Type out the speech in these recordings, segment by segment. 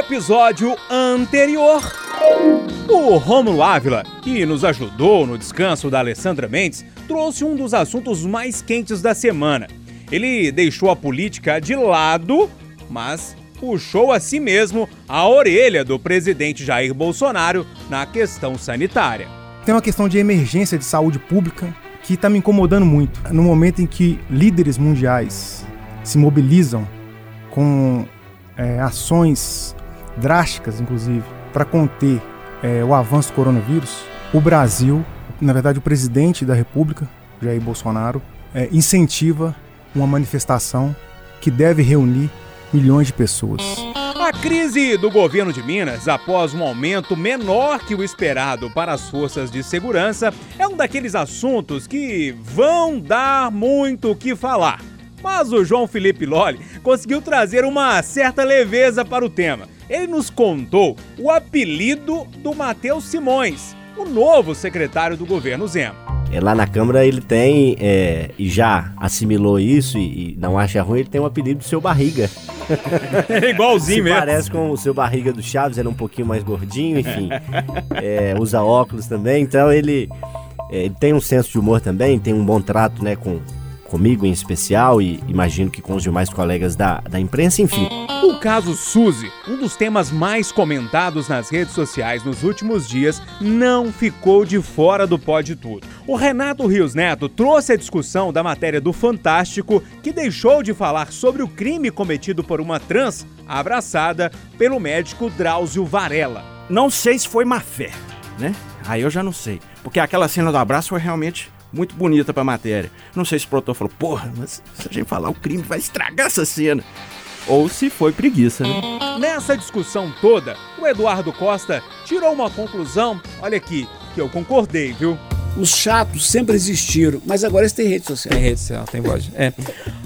episódio anterior, o Rômulo Ávila, que nos ajudou no descanso da Alessandra Mendes, trouxe um dos assuntos mais quentes da semana. Ele deixou a política de lado, mas puxou a si mesmo a orelha do presidente Jair Bolsonaro na questão sanitária. Tem uma questão de emergência de saúde pública que está me incomodando muito. No momento em que líderes mundiais se mobilizam com é, ações drásticas, inclusive, para conter é, o avanço do coronavírus, o Brasil, na verdade o presidente da República, Jair Bolsonaro, é, incentiva uma manifestação que deve reunir milhões de pessoas. A crise do governo de Minas, após um aumento menor que o esperado para as forças de segurança, é um daqueles assuntos que vão dar muito o que falar. Mas o João Felipe Lolli conseguiu trazer uma certa leveza para o tema. Ele nos contou o apelido do Matheus Simões, o novo secretário do governo Zema. É, lá na Câmara ele tem, é, e já assimilou isso e, e, não acha ruim, ele tem o um apelido do seu barriga. É igualzinho Se mesmo. Parece com o seu barriga do Chaves, ele é um pouquinho mais gordinho, enfim. é, usa óculos também, então ele, é, ele tem um senso de humor também, tem um bom trato né, com, comigo em especial e imagino que com os demais colegas da, da imprensa, enfim. O caso Suzy, um dos temas mais comentados nas redes sociais nos últimos dias, não ficou de fora do de tudo. O Renato Rios Neto trouxe a discussão da matéria do Fantástico, que deixou de falar sobre o crime cometido por uma trans abraçada pelo médico Drauzio Varela. Não sei se foi má fé, né? Aí eu já não sei. Porque aquela cena do abraço foi realmente muito bonita pra matéria. Não sei se o produtor falou, porra, mas se a gente falar o crime vai estragar essa cena. Ou se foi preguiça, né? Nessa discussão toda, o Eduardo Costa tirou uma conclusão, olha aqui, que eu concordei, viu? Os chatos sempre existiram, mas agora eles têm rede social. Tem rede social, tem voz. É.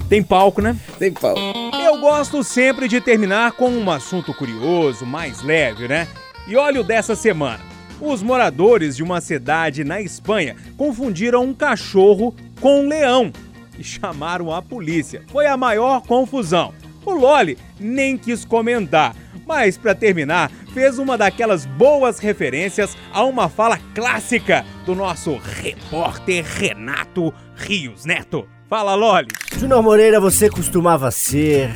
Tem palco, né? Tem palco. Eu gosto sempre de terminar com um assunto curioso, mais leve, né? E olha o dessa semana. Os moradores de uma cidade na Espanha confundiram um cachorro com um leão e chamaram a polícia. Foi a maior confusão. O Loli nem quis comentar, mas para terminar, fez uma daquelas boas referências a uma fala clássica do nosso repórter Renato Rios Neto. Fala, Loli. Júnior Moreira, você costumava ser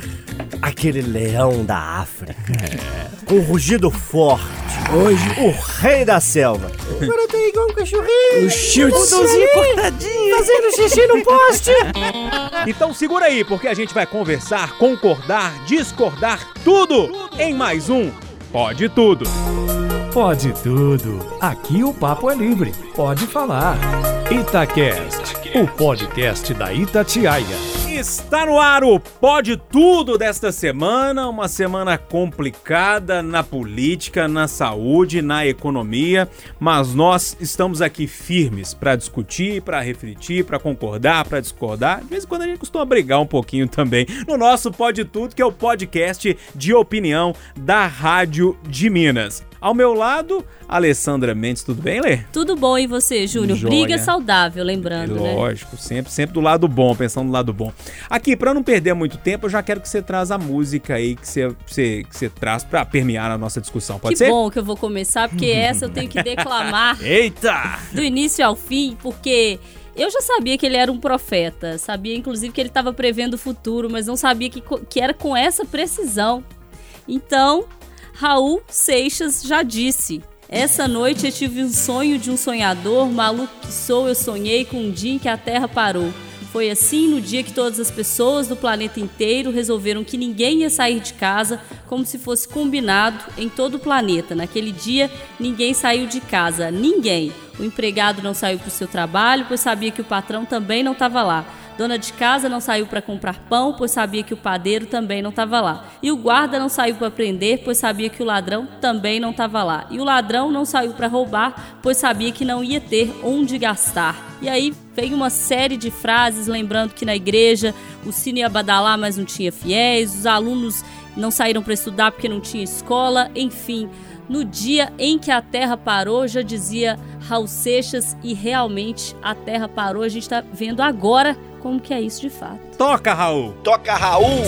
aquele leão da África. É. Com um rugido forte. Hoje, o rei da selva. Agora tá igual um cachorrinho. O childzinho cortadinho. Fazendo xixi no poste. Então segura aí, porque a gente vai conversar, concordar, discordar, tudo, tudo. em mais um Pode Tudo. Pode tudo. Aqui o papo é livre. Pode falar. Itacast, o podcast da Itatiaia. Está no ar o Pode Tudo desta semana, uma semana complicada na política, na saúde, na economia, mas nós estamos aqui firmes para discutir, para refletir, para concordar, para discordar. De vez em quando a gente costuma brigar um pouquinho também no nosso Pode Tudo, que é o podcast de opinião da Rádio de Minas. Ao meu lado, Alessandra Mendes, tudo bem, Lê? Tudo bom e você, Júnior? Briga saudável, lembrando, Lógico, né? Lógico, sempre, sempre do lado bom, pensando do lado bom. Aqui, para não perder muito tempo, eu já quero que você traz a música aí que você, você, que você traz para permear a nossa discussão, pode que ser? Que bom que eu vou começar, porque essa eu tenho que declamar. Eita! Do início ao fim, porque eu já sabia que ele era um profeta, sabia inclusive que ele estava prevendo o futuro, mas não sabia que, que era com essa precisão. Então, Raul Seixas já disse: Essa noite eu tive um sonho de um sonhador, maluco que sou, eu sonhei com um dia em que a Terra parou. Foi assim no dia que todas as pessoas do planeta inteiro resolveram que ninguém ia sair de casa, como se fosse combinado em todo o planeta. Naquele dia, ninguém saiu de casa, ninguém. O empregado não saiu para o seu trabalho, pois sabia que o patrão também não estava lá. Dona de casa não saiu para comprar pão, pois sabia que o padeiro também não estava lá. E o guarda não saiu para prender, pois sabia que o ladrão também não estava lá. E o ladrão não saiu para roubar, pois sabia que não ia ter onde gastar. E aí vem uma série de frases lembrando que na igreja o sino ia badalar, mas não tinha fiéis, os alunos não saíram para estudar porque não tinha escola, enfim. No dia em que a Terra parou, já dizia Raul Seixas, e realmente a Terra parou. A gente está vendo agora como que é isso de fato. Toca, Raul! Toca, Raul!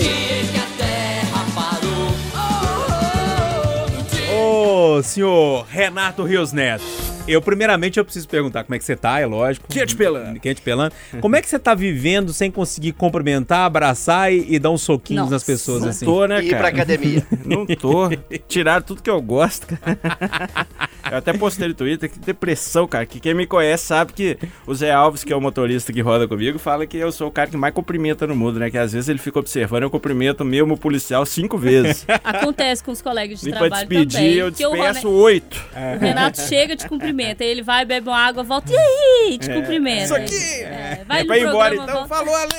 Ô, oh, senhor Renato Rios Neto. Eu, primeiramente, eu preciso perguntar como é que você tá, é lógico. Quente pelando. Quente pelando. Como é que você tá vivendo sem conseguir cumprimentar, abraçar e, e dar uns soquinhos Nossa. nas pessoas Não assim? tô, né, E ir pra cara? academia. Não tô. Tiraram tudo que eu gosto, cara. Eu até postei no Twitter que depressão, cara. Que quem me conhece sabe que o Zé Alves, que é o motorista que roda comigo, fala que eu sou o cara que mais cumprimenta no mundo, né? Que às vezes ele fica observando, eu cumprimento mesmo o policial cinco vezes. Acontece com os colegas de E pra trabalho despedir, também. eu despeço Rone- oito. O Renato chega, te cumprimenta. Aí ele vai, bebe uma água, volta. E aí? Te cumprimenta. Isso aqui! É, Vai vai pra ir embora, então. volta. Falou, Ale!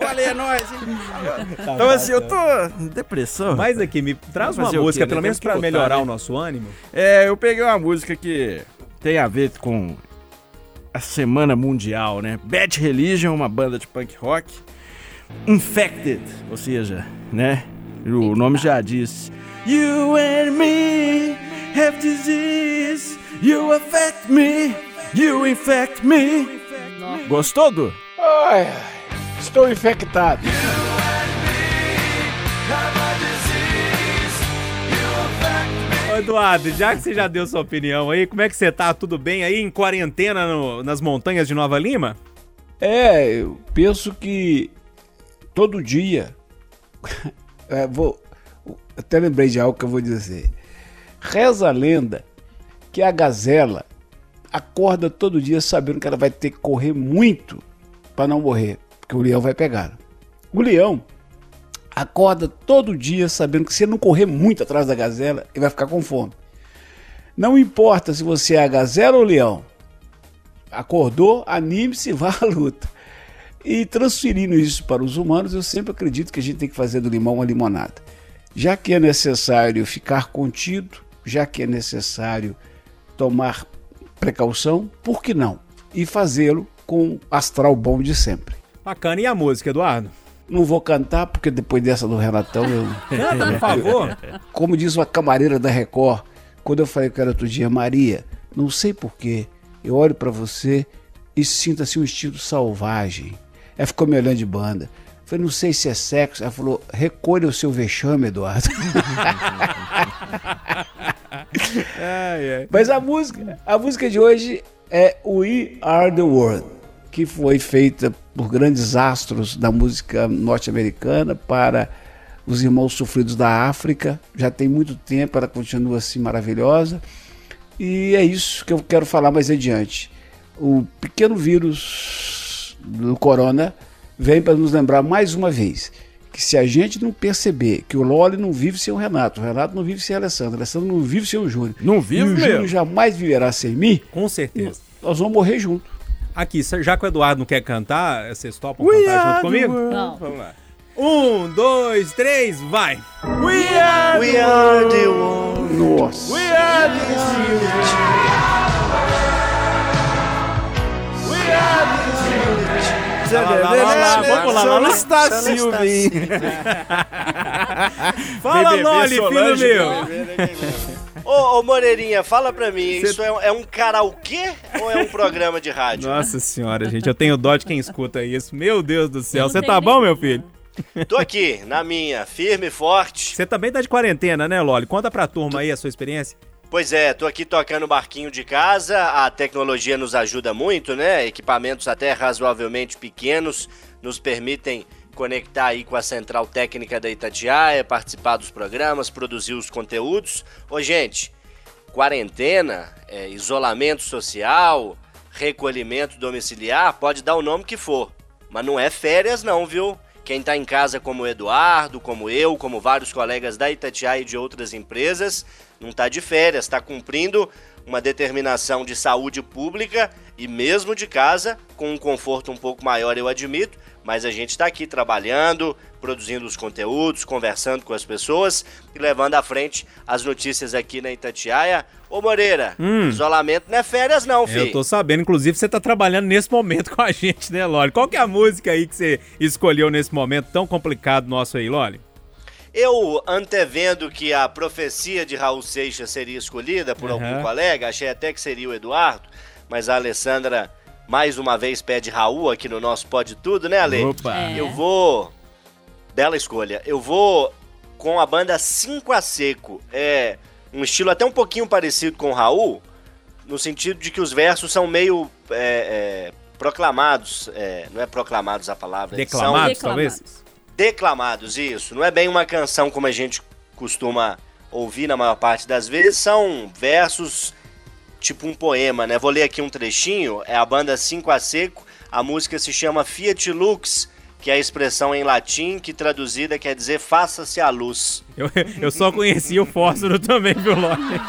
O Ale é nóis, hein? Então, assim, eu tô em depressão. Mas aqui, me traz uma quê, música, né? pelo menos pra lutar, melhorar né? o nosso ânimo. É, eu peguei uma música que tem a ver com a Semana Mundial, né? Bad Religion, uma banda de punk rock. Infected, ou seja, né? O nome já diz. You and me have disease. You affect me. You infect me. Gostou, Du? Ai, estou infectado. Ô, Eduardo, já que você já deu sua opinião aí, como é que você tá? Tudo bem aí em quarentena no- nas montanhas de Nova Lima? É, eu penso que todo dia. É, vou, até lembrei de algo que eu vou dizer. Reza a lenda que a gazela acorda todo dia sabendo que ela vai ter que correr muito para não morrer, porque o leão vai pegar. O leão acorda todo dia sabendo que se não correr muito atrás da gazela, ele vai ficar com fome. Não importa se você é a gazela ou o leão, acordou, anime-se e vá à luta. E transferindo isso para os humanos, eu sempre acredito que a gente tem que fazer do limão uma limonada. Já que é necessário ficar contido, já que é necessário tomar precaução, por que não? E fazê-lo com astral bom de sempre. Bacana. E a música, Eduardo? Não vou cantar, porque depois dessa do Renatão, eu, Canta, por favor. como diz uma camareira da Record, quando eu falei com ela outro dia, Maria, não sei porquê, eu olho pra você e sinto assim um estilo selvagem. Ela ficou me olhando de banda. Eu falei, não sei se é sexo. Ela falou, recolha o seu vexame, Eduardo. Mas a música, a música de hoje é We Are the World, que foi feita por grandes astros da música norte-americana para os irmãos sofridos da África. Já tem muito tempo, ela continua assim maravilhosa. E é isso que eu quero falar mais adiante. O pequeno vírus do corona vem para nos lembrar mais uma vez que se a gente não perceber que o Loli não vive sem o Renato, o Renato não vive sem a Alessandra, o Alessandro não vive sem o Júnior, Não e vive o Júnior mesmo. jamais viverá sem mim, Com certeza. nós vamos morrer junto. Aqui, já que o Eduardo não quer cantar, vocês topam We cantar junto the comigo? Não. Vamos lá. Um, dois, três, vai! We are, We are the one. Nossa. we are the We are lá, vamos lá, lá, lá. está Só não Silvinho. Fala, Loli, filho meu! Ô, ô Moreirinha, fala pra mim, isso é, um- é um karaokê ou é um programa de rádio? Nossa senhora, gente, eu tenho dó de quem escuta isso. Meu Deus do céu. Você tá bom, meu filho? Tô aqui, na minha, firme e forte. Você também tá de quarentena, né, Loli? Conta pra turma aí a sua experiência. Pois é, tô aqui tocando o barquinho de casa, a tecnologia nos ajuda muito, né? Equipamentos até razoavelmente pequenos nos permitem conectar aí com a central técnica da Itatiaia, participar dos programas, produzir os conteúdos. Ô, gente, quarentena, é, isolamento social, recolhimento domiciliar, pode dar o nome que for, mas não é férias não, viu? Quem tá em casa como o Eduardo, como eu, como vários colegas da Itatiaia e de outras empresas, não tá de férias, tá cumprindo uma determinação de saúde pública e mesmo de casa, com um conforto um pouco maior, eu admito, mas a gente está aqui trabalhando, produzindo os conteúdos, conversando com as pessoas e levando à frente as notícias aqui na Itatiaia. Ô Moreira, isolamento não é férias não, filho. Eu tô sabendo, inclusive, você tá trabalhando nesse momento com a gente, né, Loli? Qual que é a música aí que você escolheu nesse momento tão complicado nosso aí, Loli? Eu, antevendo que a profecia de Raul Seixas seria escolhida por Aham. algum colega, achei até que seria o Eduardo, mas a Alessandra mais uma vez pede Raul aqui no nosso Pode Tudo, né, Ale? Opa! É. Eu vou. Bela escolha. Eu vou com a banda 5 a Seco. É um estilo até um pouquinho parecido com o Raul, no sentido de que os versos são meio é, é, proclamados, é, não é proclamados a palavra, são Declamados, Declamados. talvez? declamados, isso. Não é bem uma canção como a gente costuma ouvir na maior parte das vezes, são versos tipo um poema, né? Vou ler aqui um trechinho, é a banda 5 a Seco, a música se chama Fiat Lux, que é a expressão em latim que traduzida quer dizer faça-se a luz. Eu, eu só conhecia o fósforo também, viu, Lorde?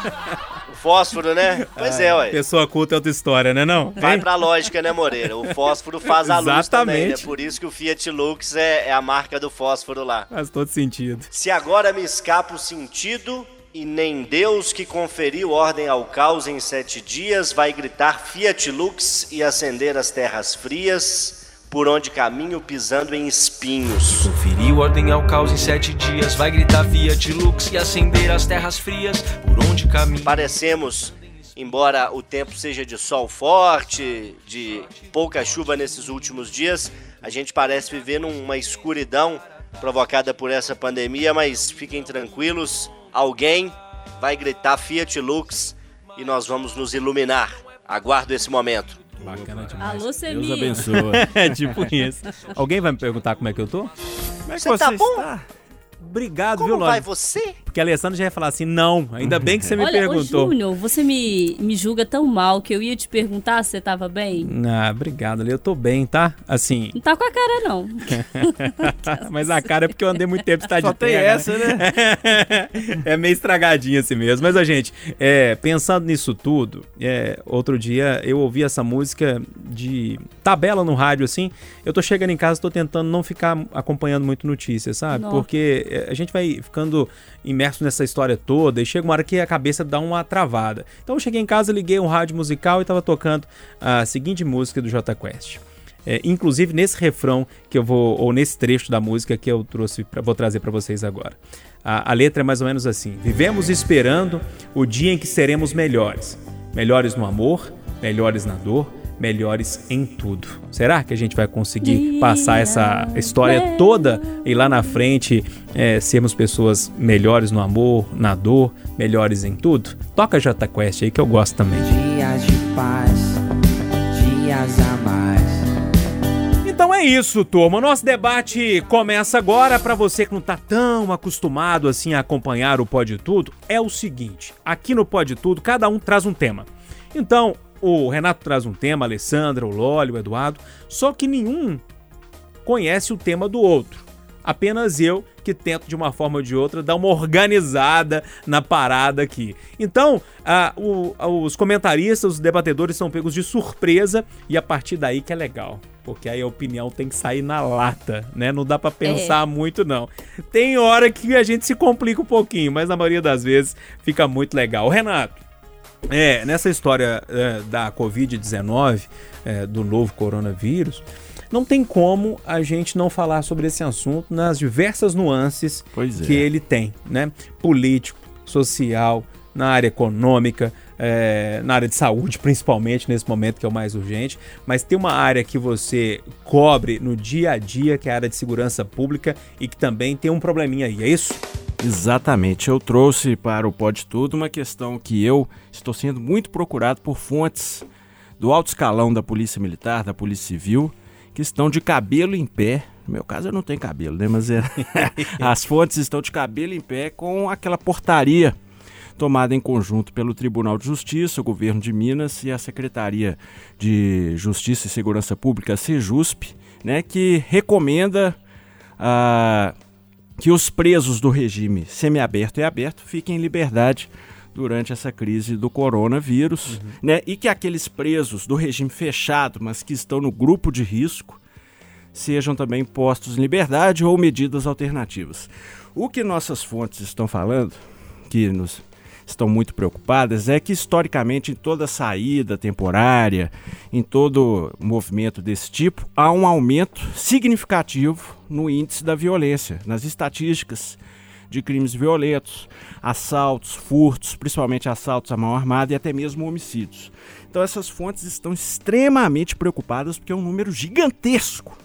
O fósforo, né? Pois é, ué. Pessoa culta é outra história, né não? Vai Hein? pra lógica, né, Moreira? O fósforo faz a luz também, né? Exatamente. Por isso que o Fiat Lux é, é a marca do fósforo lá. Faz todo sentido. Se agora me escapa o sentido, e nem Deus que conferiu ordem ao caos em sete dias vai gritar Fiat Lux e acender as terras frias, por onde caminho pisando em espinhos. Conferiu ordem ao caos em sete dias. Vai gritar Fiat Lux e acender as terras frias por onde caminha. Parecemos, embora o tempo seja de sol forte, de pouca chuva nesses últimos dias, a gente parece viver numa escuridão provocada por essa pandemia, mas fiquem tranquilos, alguém vai gritar Fiat Lux e nós vamos nos iluminar. Aguardo esse momento. Bacana demais. Alô, Deus Semir. abençoe. É tipo isso. Alguém vai me perguntar como é que eu tô? Como é que Você tá bom? está? Obrigado, Como viu, vai Lorde? você? Porque a Alessandra já ia falar assim, não. Ainda bem que você me Olha, perguntou. Júnior, você me, me julga tão mal que eu ia te perguntar se você tava bem. Ah, obrigado. Eu tô bem, tá? Assim. Não tá com a cara, não. Mas a cara é porque eu andei muito tempo está de Só tem terra, né? essa, né? é meio estragadinho assim mesmo. Mas, ó, gente, é, pensando nisso tudo, é, outro dia eu ouvi essa música de tabela no rádio, assim. Eu tô chegando em casa, tô tentando não ficar acompanhando muito notícias, sabe? Nossa. Porque é, a gente vai ficando imerso nessa história toda e chega uma hora que a cabeça dá uma travada. Então eu cheguei em casa, liguei um rádio musical e tava tocando a seguinte música do J Quest. É, inclusive nesse refrão que eu vou, ou nesse trecho da música que eu trouxe, pra, vou trazer para vocês agora. A, a letra é mais ou menos assim: Vivemos esperando o dia em que seremos melhores. Melhores no amor, melhores na dor, melhores em tudo. Será que a gente vai conseguir passar essa história toda e lá na frente é, sermos pessoas melhores no amor, na dor, melhores em tudo? Toca J Quest aí que eu gosto também. Dias de paz, dias a mais. Então é isso, turma. O nosso debate começa agora. Para você que não tá tão acostumado assim a acompanhar o Pode Tudo, é o seguinte: aqui no Pode Tudo, cada um traz um tema. Então, o Renato traz um tema, a Alessandra, o Lólio, o Eduardo, só que nenhum conhece o tema do outro. Apenas eu que tento de uma forma ou de outra dar uma organizada na parada aqui. Então, ah, o- os comentaristas, os debatedores são pegos de surpresa e a partir daí que é legal. Porque aí a opinião tem que sair na lata, né? Não dá pra pensar muito, não. Tem hora que a gente se complica um pouquinho, mas na maioria das vezes fica muito legal. Renato, é, nessa história é, da Covid-19, é, do novo coronavírus, não tem como a gente não falar sobre esse assunto nas diversas nuances é. que ele tem, né? Político, social, na área econômica, é, na área de saúde, principalmente nesse momento que é o mais urgente. Mas tem uma área que você cobre no dia a dia, que é a área de segurança pública, e que também tem um probleminha aí, é isso? Exatamente. Eu trouxe para o Pode Tudo uma questão que eu estou sendo muito procurado por fontes do alto escalão da Polícia Militar, da Polícia Civil, que estão de cabelo em pé. No meu caso, eu não tenho cabelo, né? Mas é... as fontes estão de cabelo em pé com aquela portaria tomada em conjunto pelo Tribunal de Justiça, o Governo de Minas e a Secretaria de Justiça e Segurança Pública, SEJUSP, né, que recomenda ah, que os presos do regime semiaberto e aberto fiquem em liberdade durante essa crise do coronavírus, né? E que aqueles presos do regime fechado, mas que estão no grupo de risco, sejam também postos em liberdade ou medidas alternativas. O que nossas fontes estão falando, que nos estão muito preocupadas, é que historicamente em toda saída temporária, em todo movimento desse tipo, há um aumento significativo no índice da violência, nas estatísticas de crimes violentos, assaltos, furtos, principalmente assaltos à mão armada e até mesmo homicídios. Então essas fontes estão extremamente preocupadas porque é um número gigantesco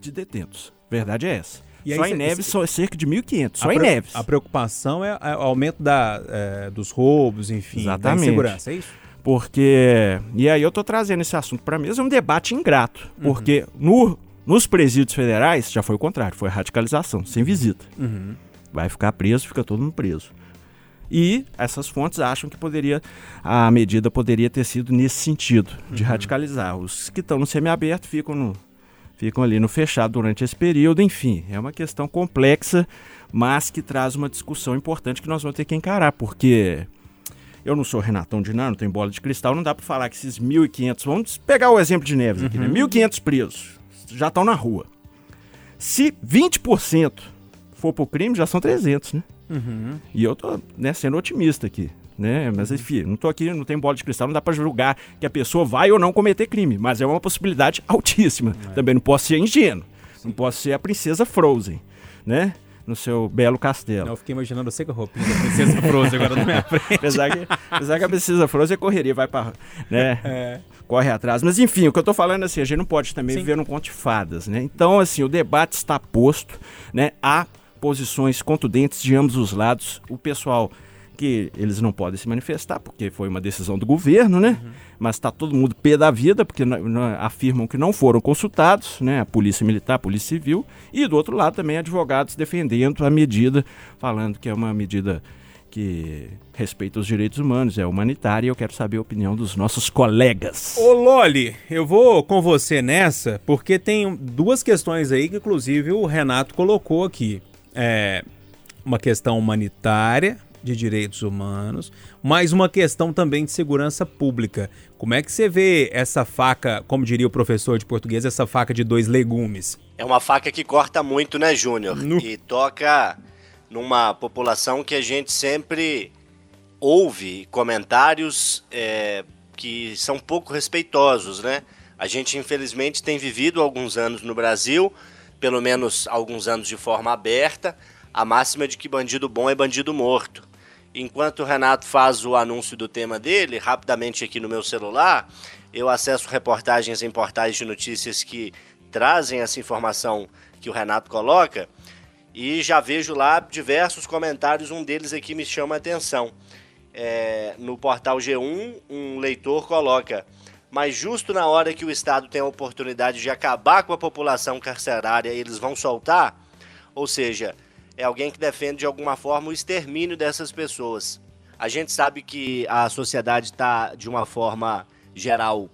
de detentos. Verdade é essa. E aí só em Neves é cerca de 1.500, só em Neves. A preocupação é, é o aumento da, é, dos roubos, enfim, Exatamente. da insegurança, é isso? Porque. E aí eu tô trazendo esse assunto pra mesa, é um debate ingrato. Uhum. Porque no, nos presídios federais já foi o contrário, foi radicalização, sem visita. Uhum. Vai ficar preso, fica todo mundo preso. E essas fontes acham que poderia a medida poderia ter sido nesse sentido, de radicalizar. Os que estão no semiaberto ficam no ficam ali no fechado durante esse período, enfim, é uma questão complexa, mas que traz uma discussão importante que nós vamos ter que encarar, porque eu não sou Renatão Dinar, não tenho bola de cristal, não dá para falar que esses 1.500, vamos pegar o exemplo de Neves aqui, né? 1.500 presos, já estão na rua. Se 20% for pro crime, já são 300, né? E eu tô né, sendo otimista aqui. Né? Mas enfim, não tô aqui, não tem bola de cristal, não dá pra julgar que a pessoa vai ou não cometer crime, mas é uma possibilidade altíssima. Também não posso ser ingênuo, não posso ser a princesa Frozen, né? No seu belo castelo. Eu fiquei imaginando você com a roupinha da princesa Frozen agora na minha frente. Apesar que, apesar que a princesa Frozen é correria, vai pra. né? É. Corre atrás. Mas enfim, o que eu tô falando é assim, a gente não pode também Sim. viver num conto de fadas, né? Então, assim, o debate está posto, né? Há posições contundentes de ambos os lados. O pessoal que eles não podem se manifestar, porque foi uma decisão do governo, né? Mas está todo mundo pé da vida, porque afirmam que não foram consultados, né? A polícia militar, a polícia civil. E do outro lado também advogados defendendo a medida, falando que é uma medida que respeita os direitos humanos, é humanitária, e eu quero saber a opinião dos nossos colegas. Ô Loli, eu vou com você nessa, porque tem duas questões aí que inclusive o Renato colocou aqui. É uma questão humanitária de direitos humanos, mas uma questão também de segurança pública. Como é que você vê essa faca, como diria o professor de português, essa faca de dois legumes? É uma faca que corta muito, né, Júnior? E toca numa população que a gente sempre ouve comentários é, que são pouco respeitosos, né? A gente, infelizmente, tem vivido alguns anos no Brasil, pelo menos alguns anos de forma aberta, a máxima de que bandido bom é bandido morto. Enquanto o Renato faz o anúncio do tema dele, rapidamente aqui no meu celular, eu acesso reportagens em portais de notícias que trazem essa informação que o Renato coloca e já vejo lá diversos comentários, um deles aqui me chama a atenção. É, no portal G1, um leitor coloca: Mas justo na hora que o Estado tem a oportunidade de acabar com a população carcerária, eles vão soltar? Ou seja, é alguém que defende de alguma forma o extermínio dessas pessoas. A gente sabe que a sociedade está, de uma forma geral,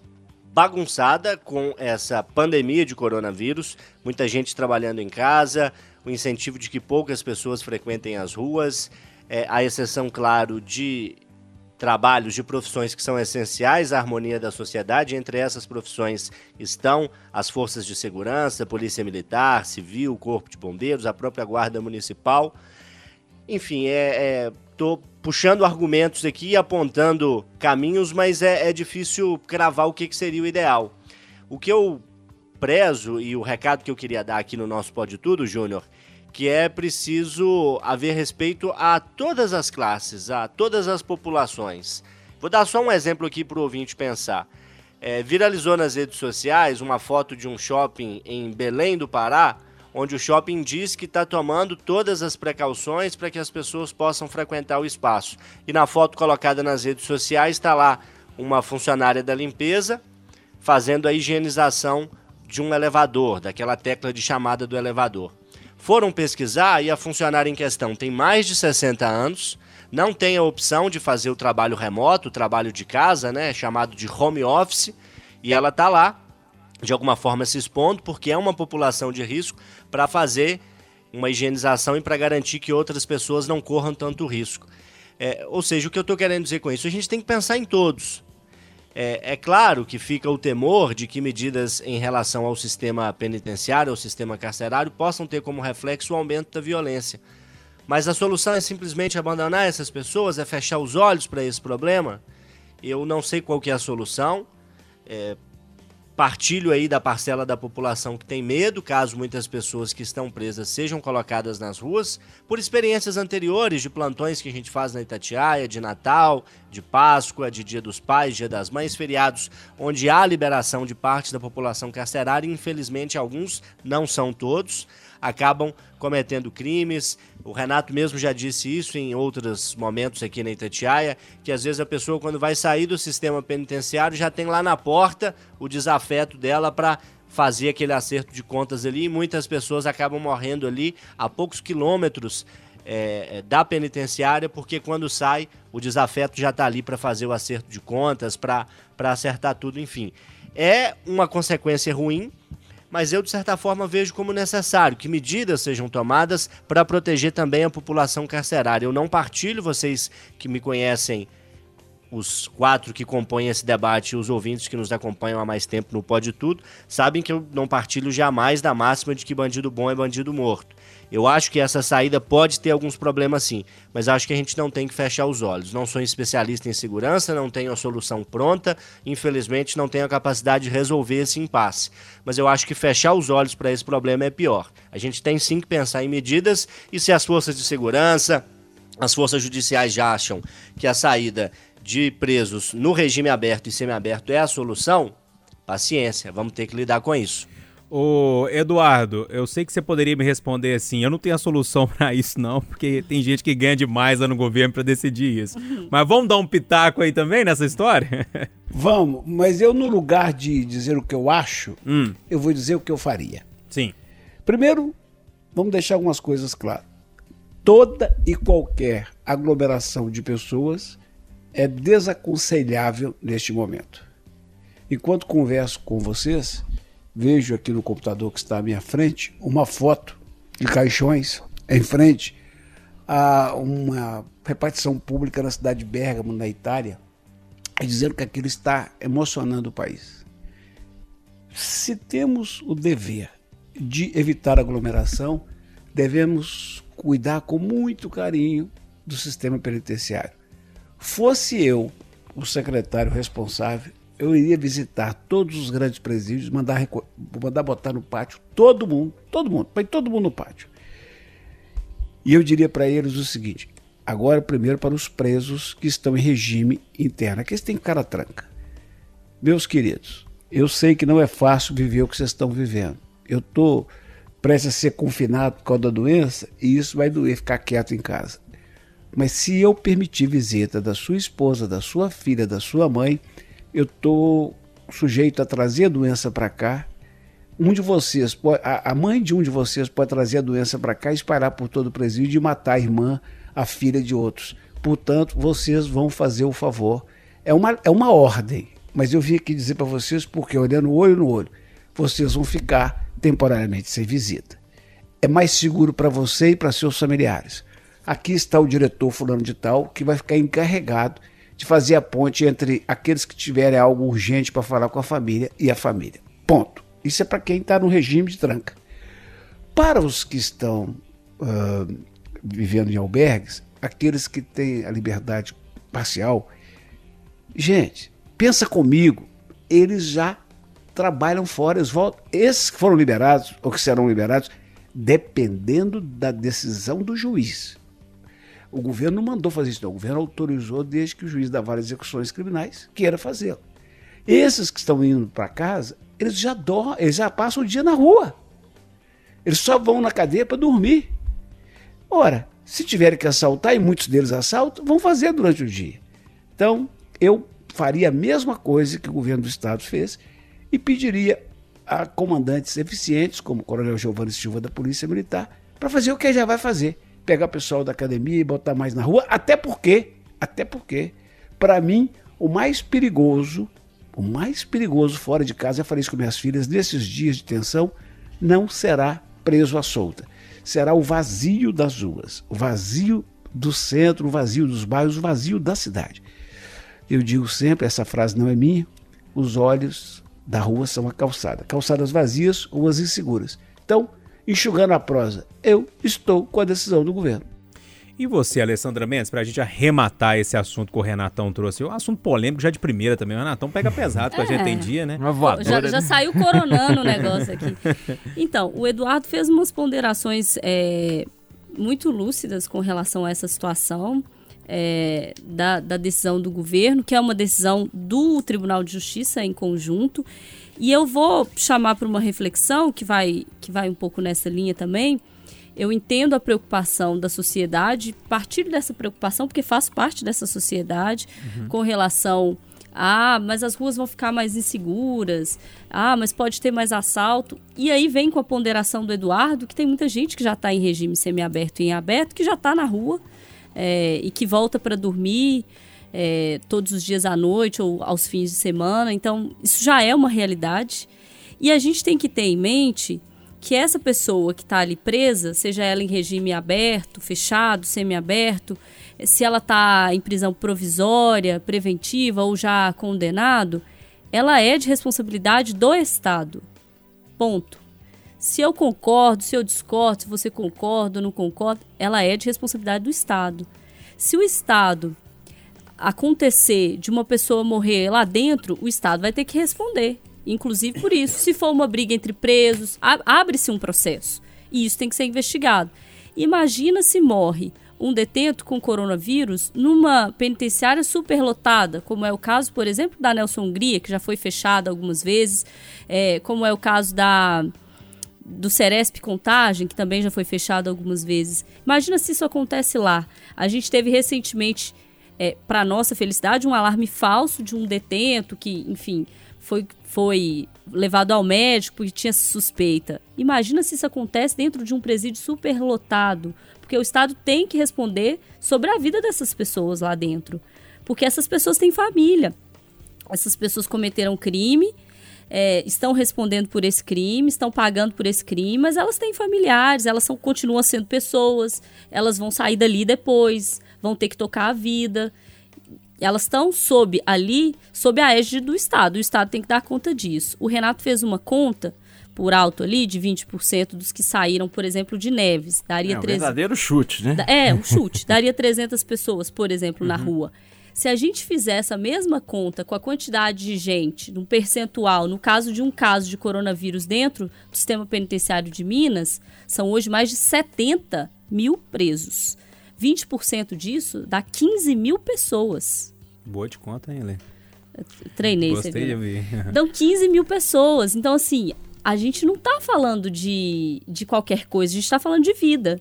bagunçada com essa pandemia de coronavírus, muita gente trabalhando em casa, o incentivo de que poucas pessoas frequentem as ruas, é, a exceção, claro, de trabalhos, de profissões que são essenciais à harmonia da sociedade. Entre essas profissões estão as forças de segurança, polícia militar, civil, corpo de bombeiros, a própria guarda municipal. Enfim, é, é, puxando argumentos aqui, apontando caminhos, mas é, é difícil cravar o que, que seria o ideal. O que eu prezo e o recado que eu queria dar aqui no nosso Pode Tudo, Júnior, que é preciso haver respeito a todas as classes, a todas as populações. Vou dar só um exemplo aqui para o ouvinte pensar. É, viralizou nas redes sociais uma foto de um shopping em Belém do Pará, onde o shopping diz que está tomando todas as precauções para que as pessoas possam frequentar o espaço. E na foto colocada nas redes sociais está lá uma funcionária da limpeza fazendo a higienização de um elevador, daquela tecla de chamada do elevador. Foram pesquisar e a funcionária em questão tem mais de 60 anos, não tem a opção de fazer o trabalho remoto, o trabalho de casa, né, chamado de home office, e ela tá lá de alguma forma se expondo porque é uma população de risco para fazer uma higienização e para garantir que outras pessoas não corram tanto risco. É, ou seja, o que eu estou querendo dizer com isso? A gente tem que pensar em todos. É, é, claro que fica o temor de que medidas em relação ao sistema penitenciário, ao sistema carcerário, possam ter como reflexo o aumento da violência. Mas a solução é simplesmente abandonar essas pessoas, é fechar os olhos para esse problema? Eu não sei qual que é a solução. É, partilho aí da parcela da população que tem medo, caso muitas pessoas que estão presas sejam colocadas nas ruas, por experiências anteriores de plantões que a gente faz na Itatiaia, de Natal, de Páscoa, de Dia dos Pais, Dia das Mães, feriados onde há liberação de parte da população carcerária, infelizmente alguns, não são todos. Acabam cometendo crimes. O Renato mesmo já disse isso em outros momentos aqui na Itatiaia, que às vezes a pessoa quando vai sair do sistema penitenciário já tem lá na porta o desafeto dela para fazer aquele acerto de contas ali e muitas pessoas acabam morrendo ali a poucos quilômetros é, da penitenciária, porque quando sai, o desafeto já está ali para fazer o acerto de contas, para acertar tudo, enfim. É uma consequência ruim, mas eu, de certa forma, vejo como necessário que medidas sejam tomadas para proteger também a população carcerária. Eu não partilho, vocês que me conhecem, os quatro que compõem esse debate os ouvintes que nos acompanham há mais tempo no Pode Tudo, sabem que eu não partilho jamais da máxima de que bandido bom é bandido morto. Eu acho que essa saída pode ter alguns problemas sim, mas acho que a gente não tem que fechar os olhos. Não sou especialista em segurança, não tenho a solução pronta, infelizmente não tenho a capacidade de resolver esse impasse. Mas eu acho que fechar os olhos para esse problema é pior. A gente tem sim que pensar em medidas e se as forças de segurança, as forças judiciais já acham que a saída de presos no regime aberto e semiaberto é a solução, paciência, vamos ter que lidar com isso. Ô, Eduardo, eu sei que você poderia me responder assim, eu não tenho a solução para isso não, porque tem gente que ganha demais lá no governo para decidir isso. Mas vamos dar um pitaco aí também nessa história? Vamos, mas eu no lugar de dizer o que eu acho, hum. eu vou dizer o que eu faria. Sim. Primeiro, vamos deixar algumas coisas claras. Toda e qualquer aglomeração de pessoas é desaconselhável neste momento. Enquanto converso com vocês, vejo aqui no computador que está à minha frente uma foto de caixões em frente a uma repartição pública na cidade de Bergamo, na Itália, dizendo que aquilo está emocionando o país. Se temos o dever de evitar aglomeração, devemos cuidar com muito carinho do sistema penitenciário. Fosse eu o secretário responsável, eu iria visitar todos os grandes presídios, mandar, mandar botar no pátio todo mundo, todo mundo, põe todo mundo no pátio. E eu diria para eles o seguinte: agora, primeiro, para os presos que estão em regime interno, aqueles têm cara tranca. Meus queridos, eu sei que não é fácil viver o que vocês estão vivendo. Eu estou prestes a ser confinado por causa da doença e isso vai doer ficar quieto em casa. Mas se eu permitir visita da sua esposa, da sua filha, da sua mãe, eu estou sujeito a trazer a doença para cá. Um de vocês, pode, a, mãe de um de vocês pode trazer a doença para cá, espalhar por todo o presídio e matar a irmã, a filha de outros. Portanto, vocês vão fazer o favor. É uma, é uma ordem, mas eu vim aqui dizer para vocês porque, olhando olho no olho, vocês vão ficar temporariamente sem visita. É mais seguro para você e para seus familiares. Aqui está o diretor fulano de tal que vai ficar encarregado de fazer a ponte entre aqueles que tiverem algo urgente para falar com a família e a família. Ponto. Isso é para quem está no regime de tranca. Para os que estão uh, vivendo em albergues, aqueles que têm a liberdade parcial, gente, pensa comigo, eles já trabalham fora, eles voltam. Esses que foram liberados ou que serão liberados, dependendo da decisão do juiz. O governo não mandou fazer isso, não. O governo autorizou desde que o juiz da de execuções criminais queira fazê-lo. Esses que estão indo para casa, eles já dormem, eles já passam o dia na rua. Eles só vão na cadeia para dormir. Ora, se tiverem que assaltar, e muitos deles assaltam, vão fazer durante o dia. Então, eu faria a mesma coisa que o governo do Estado fez e pediria a comandantes eficientes, como o Coronel Giovanni Silva da Polícia Militar, para fazer o que já vai fazer pegar o pessoal da academia e botar mais na rua, até porque, até porque, para mim, o mais perigoso, o mais perigoso fora de casa, eu falei isso com minhas filhas, nesses dias de tensão, não será preso à solta. Será o vazio das ruas, o vazio do centro, o vazio dos bairros, o vazio da cidade. Eu digo sempre, essa frase não é minha, os olhos da rua são a calçada. Calçadas vazias, ruas inseguras. Então, enxugando a prosa. Eu estou com a decisão do governo. E você, Alessandra Mendes, para a gente arrematar esse assunto que o Renatão trouxe, um assunto polêmico já de primeira também. O Renatão pega pesado com é. a gente tem dia, né? Uma já, já saiu coronando o negócio aqui. Então, o Eduardo fez umas ponderações é, muito lúcidas com relação a essa situação. É, da, da decisão do governo, que é uma decisão do Tribunal de Justiça em conjunto. E eu vou chamar para uma reflexão que vai, que vai um pouco nessa linha também. Eu entendo a preocupação da sociedade, partilho dessa preocupação porque faço parte dessa sociedade com relação ah, mas as ruas vão ficar mais inseguras. Ah, mas pode ter mais assalto. E aí vem com a ponderação do Eduardo, que tem muita gente que já está em regime semiaberto e em aberto, que já está na rua é, e que volta para dormir é, todos os dias à noite ou aos fins de semana. Então, isso já é uma realidade. E a gente tem que ter em mente que essa pessoa que está ali presa, seja ela em regime aberto, fechado, semiaberto, se ela está em prisão provisória, preventiva ou já condenado, ela é de responsabilidade do Estado. Ponto. Se eu concordo, se eu discordo, se você concorda ou não concorda, ela é de responsabilidade do Estado. Se o Estado acontecer de uma pessoa morrer lá dentro, o Estado vai ter que responder. Inclusive por isso, se for uma briga entre presos, abre-se um processo. E isso tem que ser investigado. Imagina se morre um detento com coronavírus numa penitenciária superlotada, como é o caso, por exemplo, da Nelson Hungria, que já foi fechada algumas vezes, é, como é o caso da do Ceresp Contagem, que também já foi fechado algumas vezes. Imagina se isso acontece lá. A gente teve recentemente, é, para nossa felicidade, um alarme falso de um detento que, enfim, foi, foi levado ao médico porque tinha suspeita. Imagina se isso acontece dentro de um presídio superlotado, porque o Estado tem que responder sobre a vida dessas pessoas lá dentro, porque essas pessoas têm família. Essas pessoas cometeram crime, é, estão respondendo por esse crime, estão pagando por esse crime, mas elas têm familiares, elas são, continuam sendo pessoas, elas vão sair dali depois, vão ter que tocar a vida. Elas estão sob ali, sob a égide do Estado. O Estado tem que dar conta disso. O Renato fez uma conta por alto ali de 20% dos que saíram, por exemplo, de Neves. Daria É um 13 verdadeiro chute, né? É, um chute. Daria 300 pessoas, por exemplo, na rua. Se a gente fizer essa mesma conta com a quantidade de gente, num percentual, no caso de um caso de coronavírus dentro do sistema penitenciário de Minas, são hoje mais de 70 mil presos. 20% disso dá 15 mil pessoas. Boa de conta, hein, Lê? Treinei, você Gostei de viu? né? ouvir. Dão 15 mil pessoas. Então, assim, a gente não tá falando de, de qualquer coisa, a gente tá falando de vida.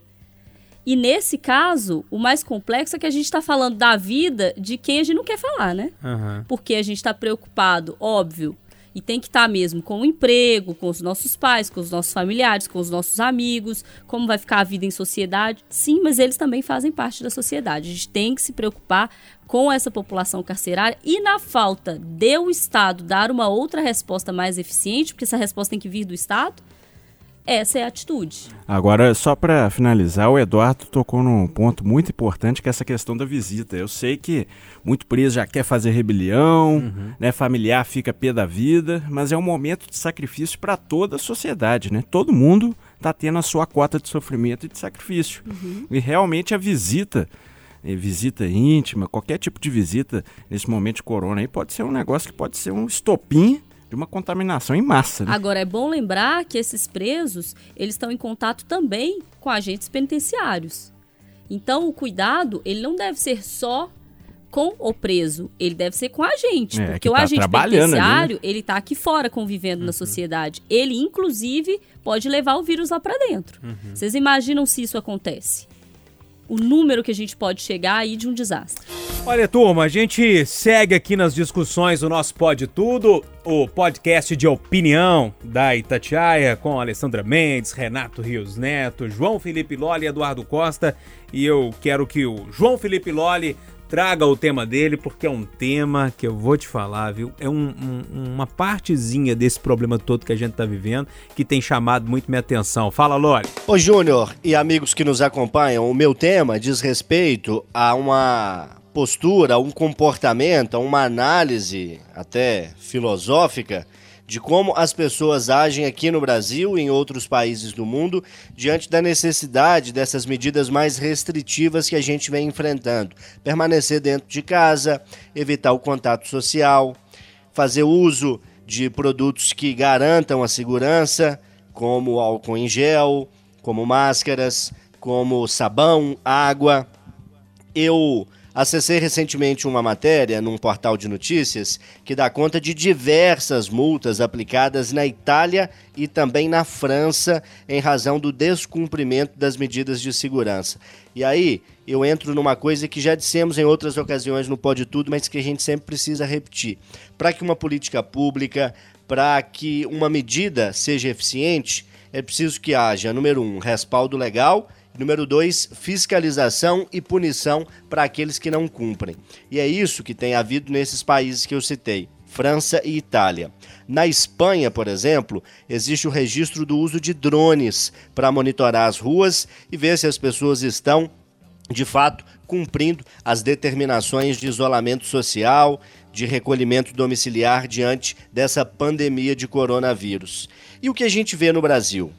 E nesse caso, o mais complexo é que a gente tá falando da vida de quem a gente não quer falar, né? Aham. Porque a gente tá preocupado, óbvio, e tem que estar mesmo com o emprego, com os nossos pais, com os nossos familiares, com os nossos amigos, como vai ficar a vida em sociedade. Sim, mas eles também fazem parte da sociedade. A gente tem que se preocupar com essa população carcerária e na falta de o Estado dar uma outra resposta mais eficiente, porque essa resposta tem que vir do Estado, essa é a atitude. Agora, só para finalizar, o Eduardo tocou num ponto muito importante que é essa questão da visita. Eu sei que muito preso já quer fazer rebelião, né, familiar fica pé da vida, mas é um momento de sacrifício para toda a sociedade, né? Todo mundo está tendo a sua cota de sofrimento e de sacrifício. E realmente a visita, eh, visita íntima, qualquer tipo de visita nesse momento de corona aí pode ser um negócio que pode ser um estopim de uma contaminação em massa, né? Agora, é bom lembrar que esses presos, eles estão em contato também com agentes penitenciários. Então, o cuidado, ele não deve ser só com o preso, ele deve ser com a gente. É, porque que o tá agente trabalhando ali, né? penitenciário, ele tá aqui fora convivendo na sociedade. Ele, inclusive, pode levar o vírus lá para dentro. Vocês imaginam se isso acontece? O número que a gente pode chegar aí de um desastre. Olha, turma, a gente segue aqui nas discussões do nosso Pode Tudo, o podcast de opinião da Itatiaia, com Alessandra Mendes, Renato Rios Neto, João Felipe Loli Eduardo Costa. E eu quero que o João Felipe Loli traga o tema dele, porque é um tema que eu vou te falar, viu? É um- um- uma partezinha desse problema todo que a gente tá vivendo que tem chamado muito minha atenção. Fala, Loli. Ô Júnior e amigos que nos acompanham, o meu tema diz respeito a uma postura, a um comportamento, a uma análise até filosófica de como as pessoas agem aqui no Brasil e em outros países do mundo diante da necessidade dessas medidas mais restritivas que a gente vem enfrentando. Permanecer dentro de casa, evitar o contato social, fazer uso de produtos que garantam a segurança, como álcool em gel, como máscaras, como sabão, água. Eu Acessei recentemente uma matéria num portal de notícias que dá conta de diversas multas aplicadas na Itália e também na França em razão do descumprimento das medidas de segurança. E aí eu entro numa coisa que já dissemos em outras ocasiões no Pode Tudo, mas que a gente sempre precisa repetir. Para que uma política pública, para que uma medida seja eficiente, é preciso que haja, número um, respaldo legal Número dois, fiscalização e punição para aqueles que não cumprem. E é isso que tem havido nesses países que eu citei. França e Itália. Na Espanha, por exemplo, existe o registro do uso de drones para monitorar as ruas e ver se as pessoas estão, de fato, cumprindo as determinações de isolamento social, de recolhimento domiciliar diante dessa pandemia de coronavírus. E o que a gente vê no Brasil?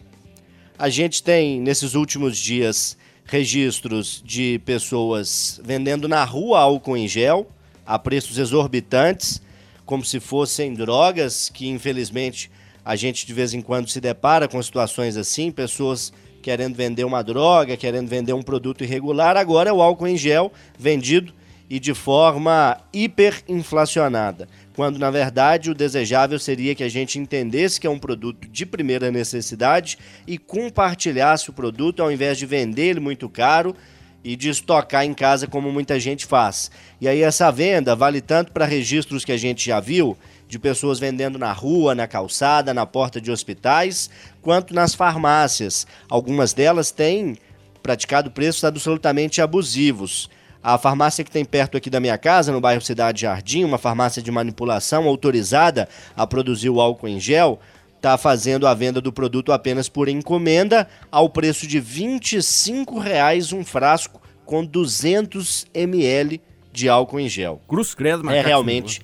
A gente tem, nesses últimos dias, registros de pessoas vendendo na rua álcool em gel a preços exorbitantes, como se fossem drogas, que infelizmente a gente de vez em quando se depara com situações assim, pessoas querendo vender uma droga, querendo vender um produto irregular, agora é o álcool em gel vendido e de forma hiperinflacionada, quando na verdade o desejável seria que a gente entendesse que é um produto de primeira necessidade e compartilhasse o produto ao invés de vender ele muito caro e de estocar em casa como muita gente faz. E aí essa venda vale tanto para registros que a gente já viu de pessoas vendendo na rua, na calçada, na porta de hospitais, quanto nas farmácias. Algumas delas têm praticado preços absolutamente abusivos. A farmácia que tem perto aqui da minha casa, no bairro Cidade Jardim, uma farmácia de manipulação autorizada a produzir o álcool em gel, está fazendo a venda do produto apenas por encomenda, ao preço de 25 reais um frasco com 200 ml de álcool em gel. Cruz credo, É realmente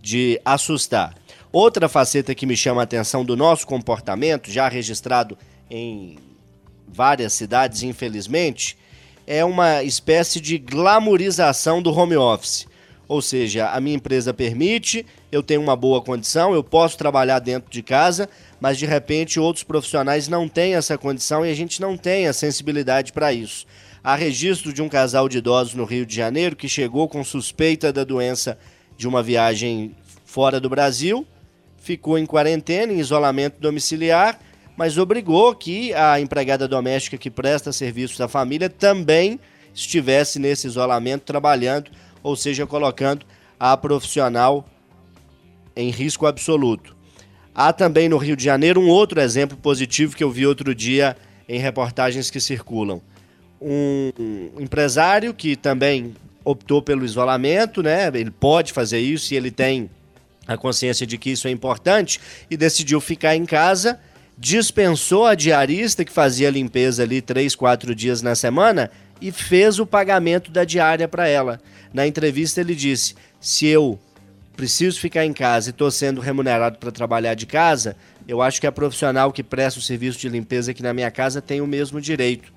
de assustar. Outra faceta que me chama a atenção do nosso comportamento, já registrado em várias cidades, infelizmente, é uma espécie de glamorização do home office. Ou seja, a minha empresa permite, eu tenho uma boa condição, eu posso trabalhar dentro de casa, mas de repente outros profissionais não têm essa condição e a gente não tem a sensibilidade para isso. Há registro de um casal de idosos no Rio de Janeiro que chegou com suspeita da doença de uma viagem fora do Brasil, ficou em quarentena, em isolamento domiciliar mas obrigou que a empregada doméstica que presta serviços à família também estivesse nesse isolamento trabalhando, ou seja, colocando a profissional em risco absoluto. Há também no Rio de Janeiro um outro exemplo positivo que eu vi outro dia em reportagens que circulam. Um empresário que também optou pelo isolamento, né? Ele pode fazer isso e ele tem a consciência de que isso é importante e decidiu ficar em casa dispensou a diarista que fazia limpeza ali três, quatro dias na semana e fez o pagamento da diária para ela. Na entrevista ele disse: se eu preciso ficar em casa e estou sendo remunerado para trabalhar de casa, eu acho que a profissional que presta o serviço de limpeza aqui na minha casa tem o mesmo direito.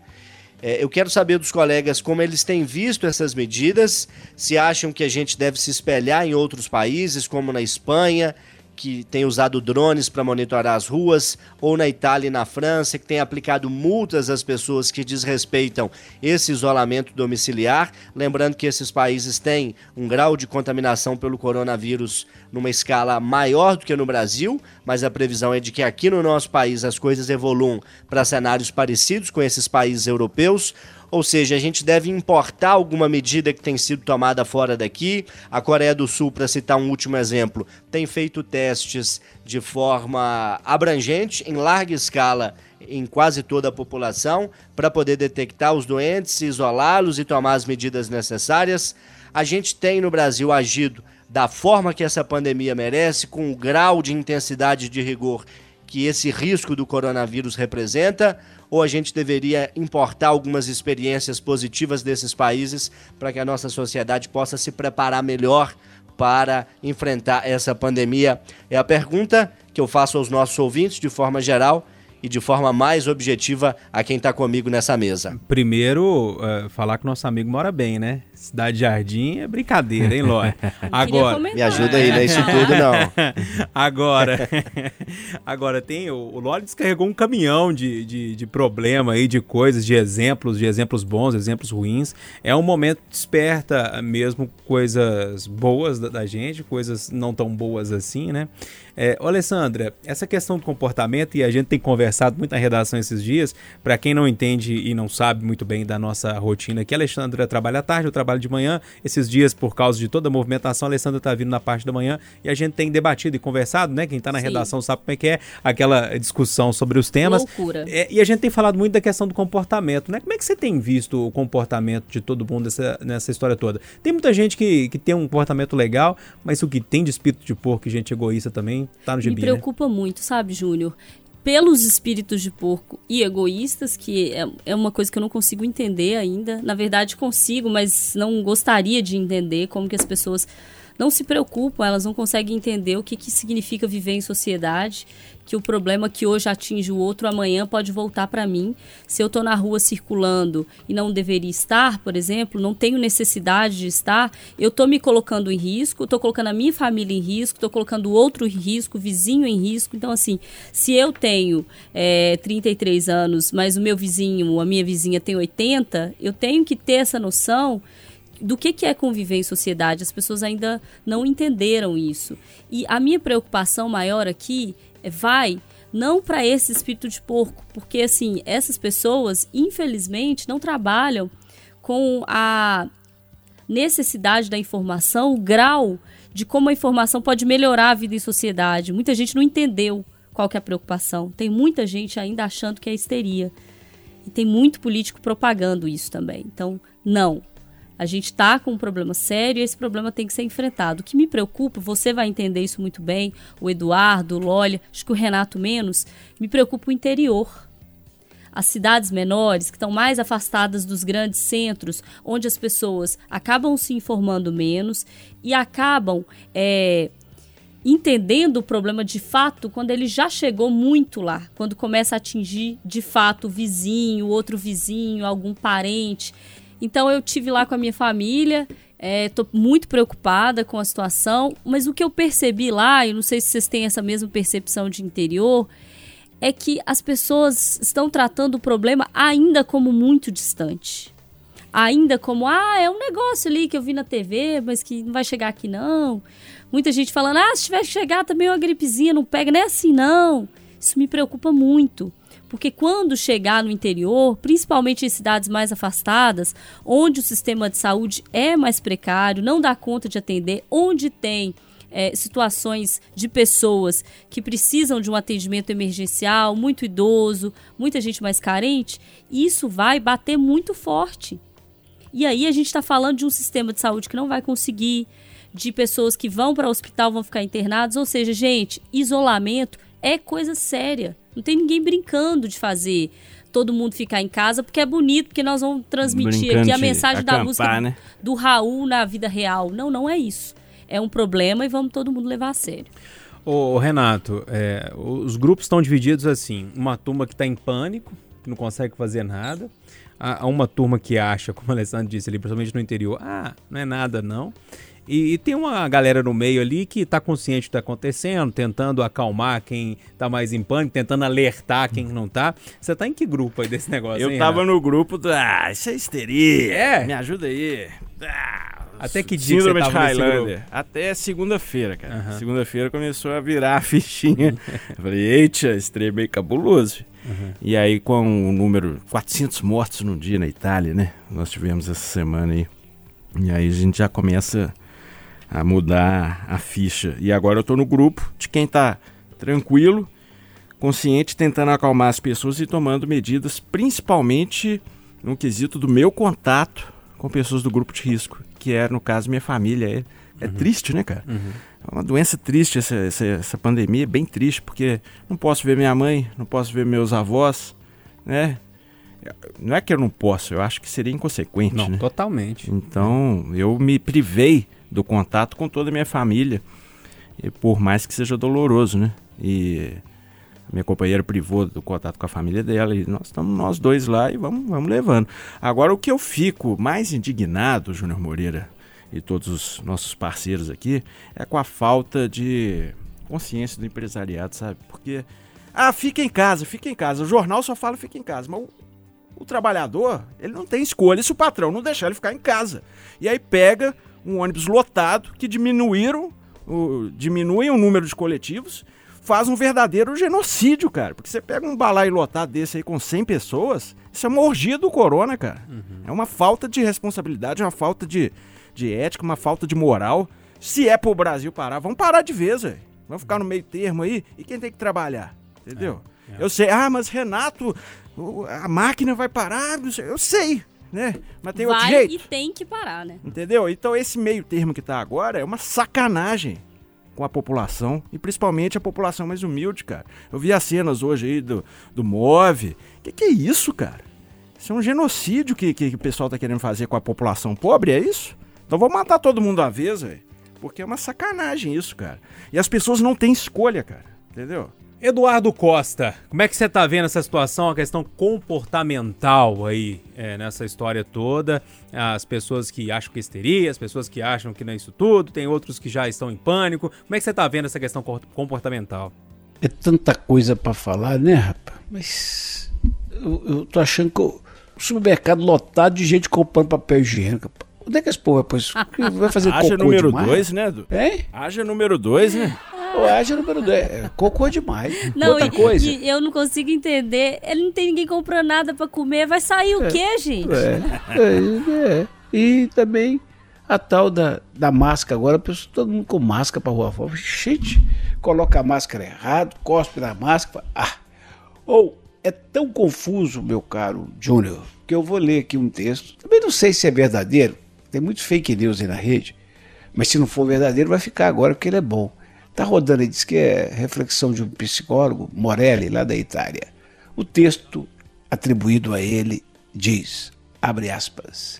É, eu quero saber dos colegas como eles têm visto essas medidas, se acham que a gente deve se espelhar em outros países, como na Espanha, que tem usado drones para monitorar as ruas, ou na Itália e na França, que tem aplicado multas às pessoas que desrespeitam esse isolamento domiciliar. Lembrando que esses países têm um grau de contaminação pelo coronavírus numa escala maior do que no Brasil, mas a previsão é de que aqui no nosso país as coisas evoluam para cenários parecidos com esses países europeus. Ou seja, a gente deve importar alguma medida que tem sido tomada fora daqui. A Coreia do Sul, para citar um último exemplo, tem feito testes de forma abrangente, em larga escala, em quase toda a população, para poder detectar os doentes, isolá-los e tomar as medidas necessárias. A gente tem no Brasil agido da forma que essa pandemia merece, com o grau de intensidade de rigor que esse risco do coronavírus representa, ou a gente deveria importar algumas experiências positivas desses países para que a nossa sociedade possa se preparar melhor para enfrentar essa pandemia? É a pergunta que eu faço aos nossos ouvintes de forma geral e de forma mais objetiva a quem está comigo nessa mesa. Primeiro, uh, falar que nosso amigo mora bem, né? Cidade Jardim é brincadeira, hein, Ló? Agora. Me ajuda aí, não é isso tudo, não. agora. agora, tem. O, o Ló descarregou um caminhão de, de, de problema aí, de coisas, de exemplos, de exemplos bons, exemplos ruins. É um momento que desperta mesmo coisas boas da, da gente, coisas não tão boas assim, né? É, Alessandra, essa questão do comportamento, e a gente tem conversado muito na redação esses dias, para quem não entende e não sabe muito bem da nossa rotina aqui, a Alessandra trabalha à tarde, eu trabalho de manhã. Esses dias, por causa de toda a movimentação, a Alessandra está vindo na parte da manhã e a gente tem debatido e conversado, né? Quem está na Sim. redação sabe como é que é aquela discussão sobre os temas. Loucura. É, e a gente tem falado muito da questão do comportamento, né? Como é que você tem visto o comportamento de todo mundo nessa, nessa história toda? Tem muita gente que, que tem um comportamento legal, mas o que tem de espírito de porco e gente egoísta também tá no gibi, Me né? preocupa né? muito, sabe, Júnior? Pelos espíritos de porco e egoístas, que é, é uma coisa que eu não consigo entender ainda. Na verdade, consigo, mas não gostaria de entender como que as pessoas não se preocupam, elas não conseguem entender o que, que significa viver em sociedade, que o problema que hoje atinge o outro amanhã pode voltar para mim. Se eu estou na rua circulando e não deveria estar, por exemplo, não tenho necessidade de estar, eu estou me colocando em risco, estou colocando a minha família em risco, estou colocando outro em risco, vizinho em risco. Então, assim, se eu tenho é, 33 anos, mas o meu vizinho, a minha vizinha tem 80, eu tenho que ter essa noção do que, que é conviver em sociedade. As pessoas ainda não entenderam isso. E a minha preocupação maior aqui é, vai não para esse espírito de porco, porque assim, essas pessoas, infelizmente, não trabalham com a necessidade da informação, o grau de como a informação pode melhorar a vida em sociedade. Muita gente não entendeu qual que é a preocupação. Tem muita gente ainda achando que é histeria. E tem muito político propagando isso também. Então, não. A gente está com um problema sério e esse problema tem que ser enfrentado. O que me preocupa, você vai entender isso muito bem, o Eduardo, o Lolha, acho que o Renato menos, me preocupa o interior. As cidades menores, que estão mais afastadas dos grandes centros, onde as pessoas acabam se informando menos e acabam é, entendendo o problema de fato quando ele já chegou muito lá, quando começa a atingir de fato o vizinho, outro vizinho, algum parente. Então eu tive lá com a minha família, estou é, muito preocupada com a situação, mas o que eu percebi lá, e não sei se vocês têm essa mesma percepção de interior, é que as pessoas estão tratando o problema ainda como muito distante. Ainda como, ah, é um negócio ali que eu vi na TV, mas que não vai chegar aqui não. Muita gente falando, ah, se tiver que chegar também uma gripezinha, não pega, não é assim não. Isso me preocupa muito. Porque quando chegar no interior, principalmente em cidades mais afastadas, onde o sistema de saúde é mais precário, não dá conta de atender, onde tem é, situações de pessoas que precisam de um atendimento emergencial, muito idoso, muita gente mais carente, isso vai bater muito forte. E aí a gente está falando de um sistema de saúde que não vai conseguir, de pessoas que vão para o hospital vão ficar internados, ou seja, gente, isolamento é coisa séria. Não tem ninguém brincando de fazer todo mundo ficar em casa, porque é bonito, porque nós vamos transmitir Brincante, aqui a mensagem acampar, da música né? do Raul na vida real. Não, não é isso. É um problema e vamos todo mundo levar a sério. Ô, Renato, é, os grupos estão divididos assim: uma turma que está em pânico, que não consegue fazer nada, há uma turma que acha, como o Alessandro disse ali, principalmente no interior, ah, não é nada não. E, e, tem uma galera no meio ali que está consciente do que está acontecendo, tentando acalmar quem está mais em pânico, tentando alertar quem não está. Você está em que grupo aí desse negócio? Eu hein, tava Renato? no grupo do. Ah, isso é histeria. É? Me ajuda aí. Ah, Até que dia Síndrome você tava de Highlander. Até segunda-feira, cara. Uhum. Segunda-feira começou a virar a fichinha. Eu falei, eita, esse trem é meio cabuloso. Uhum. E aí, com o um número 400 mortos no dia na Itália, né? Nós tivemos essa semana aí. E aí a gente já começa a mudar a ficha. E agora eu estou no grupo de quem está tranquilo, consciente, tentando acalmar as pessoas e tomando medidas, principalmente no quesito do meu contato com pessoas do grupo de risco, que é, no caso, minha família. É, é uhum. triste, né, cara? Uhum. É uma doença triste essa, essa, essa pandemia, é bem triste, porque não posso ver minha mãe, não posso ver meus avós, né? Não é que eu não posso, eu acho que seria inconsequente. Não, né? totalmente. Então, eu me privei do contato com toda a minha família, por mais que seja doloroso, né? E minha companheira privou do contato com a família dela e nós estamos nós dois lá e vamos, vamos levando. Agora, o que eu fico mais indignado, Júnior Moreira e todos os nossos parceiros aqui, é com a falta de consciência do empresariado, sabe? Porque, ah, fica em casa, fica em casa. O jornal só fala fica em casa, mas o, o trabalhador, ele não tem escolha se o patrão não deixar ele ficar em casa. E aí pega um ônibus lotado que diminuíram, o, diminuem o número de coletivos faz um verdadeiro genocídio, cara. Porque você pega um balaio lotado desse aí com 100 pessoas, isso é uma orgia do corona, cara. Uhum. É uma falta de responsabilidade, uma falta de, de ética, uma falta de moral. Se é pro Brasil parar, vamos parar de vez, velho. Vamos ficar no meio termo aí. E quem tem que trabalhar? Entendeu? É, é. Eu sei, ah, mas Renato, a máquina vai parar, eu sei, né? Mas tem vai outro jeito. e tem que parar, né? Entendeu? Então esse meio termo que tá agora é uma sacanagem com a população e principalmente a população mais humilde, cara. Eu vi as cenas hoje aí do, do MOVE. Que que é isso, cara? Isso é um genocídio que, que, que o pessoal tá querendo fazer com a população pobre, é isso? Então vou matar todo mundo à vez, velho. Porque é uma sacanagem isso, cara. E as pessoas não têm escolha, cara. Entendeu? Eduardo Costa, como é que você está vendo essa situação, a questão comportamental aí é, nessa história toda? As pessoas que acham que é histeria, as pessoas que acham que não é isso tudo, tem outros que já estão em pânico. Como é que você está vendo essa questão comportamental? É tanta coisa para falar, né, rapaz? Mas eu, eu tô achando que o supermercado lotado de gente comprando papel higiênico. Onde é que esse povo vai, vai fazer Haja cocô número demais? dois, né, Edu? Hein? Haja número dois, né? O número 2. É, cocô demais. Não, Outra e, coisa. e eu não consigo entender. Ele não tem ninguém comprando nada pra comer. Vai sair o quê, gente? É, é, é. E também a tal da, da máscara agora, pessoa, todo mundo com máscara pra rua fora. Gente, coloca a máscara errado, cospe na máscara. Ah! Ou é tão confuso, meu caro Júnior, que eu vou ler aqui um texto. Também não sei se é verdadeiro. Tem muitos fake news aí na rede. Mas se não for verdadeiro, vai ficar agora porque ele é bom. Está rodando e diz que é reflexão de um psicólogo, Morelli, lá da Itália. O texto atribuído a ele diz, abre aspas,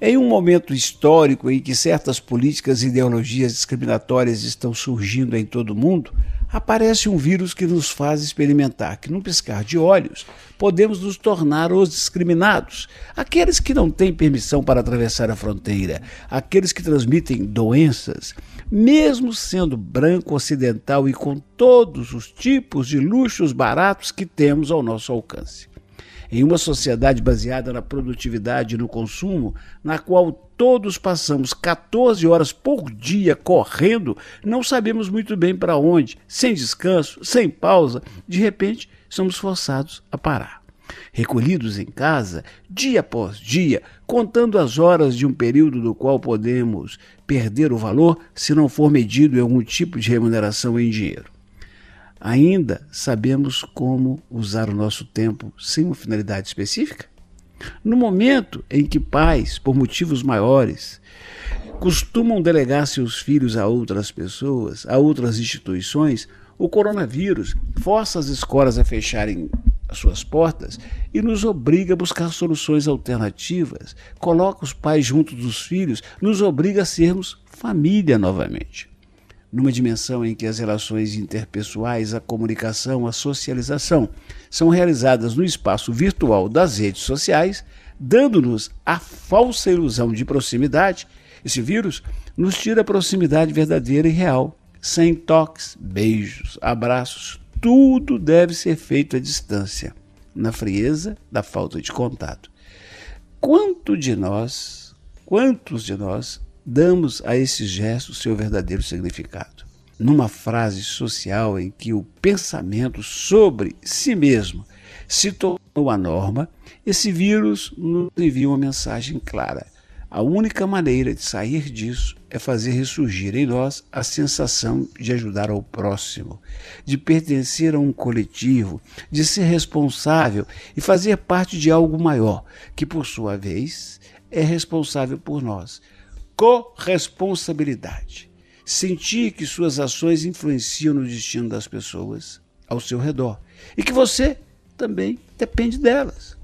em um momento histórico em que certas políticas e ideologias discriminatórias estão surgindo em todo o mundo, aparece um vírus que nos faz experimentar que, num piscar de olhos, podemos nos tornar os discriminados, aqueles que não têm permissão para atravessar a fronteira, aqueles que transmitem doenças, mesmo sendo branco ocidental e com todos os tipos de luxos baratos que temos ao nosso alcance. Em uma sociedade baseada na produtividade e no consumo, na qual todos passamos 14 horas por dia correndo, não sabemos muito bem para onde, sem descanso, sem pausa, de repente somos forçados a parar. Recolhidos em casa, dia após dia, contando as horas de um período do qual podemos perder o valor se não for medido em algum tipo de remuneração em dinheiro. Ainda sabemos como usar o nosso tempo sem uma finalidade específica? No momento em que pais, por motivos maiores, costumam delegar seus filhos a outras pessoas, a outras instituições, o coronavírus força as escolas a fecharem as suas portas e nos obriga a buscar soluções alternativas, coloca os pais junto dos filhos, nos obriga a sermos família novamente. Numa dimensão em que as relações interpessoais, a comunicação, a socialização são realizadas no espaço virtual das redes sociais, dando-nos a falsa ilusão de proximidade, esse vírus nos tira a proximidade verdadeira e real, sem toques, beijos, abraços, tudo deve ser feito à distância, na frieza da falta de contato. Quanto de nós, quantos de nós damos a esses gestos seu verdadeiro significado? Numa frase social em que o pensamento sobre si mesmo se tornou a norma, esse vírus nos envia uma mensagem clara a única maneira de sair disso é fazer ressurgir em nós a sensação de ajudar ao próximo, de pertencer a um coletivo, de ser responsável e fazer parte de algo maior, que por sua vez é responsável por nós. Corresponsabilidade. Sentir que suas ações influenciam no destino das pessoas ao seu redor e que você também depende delas.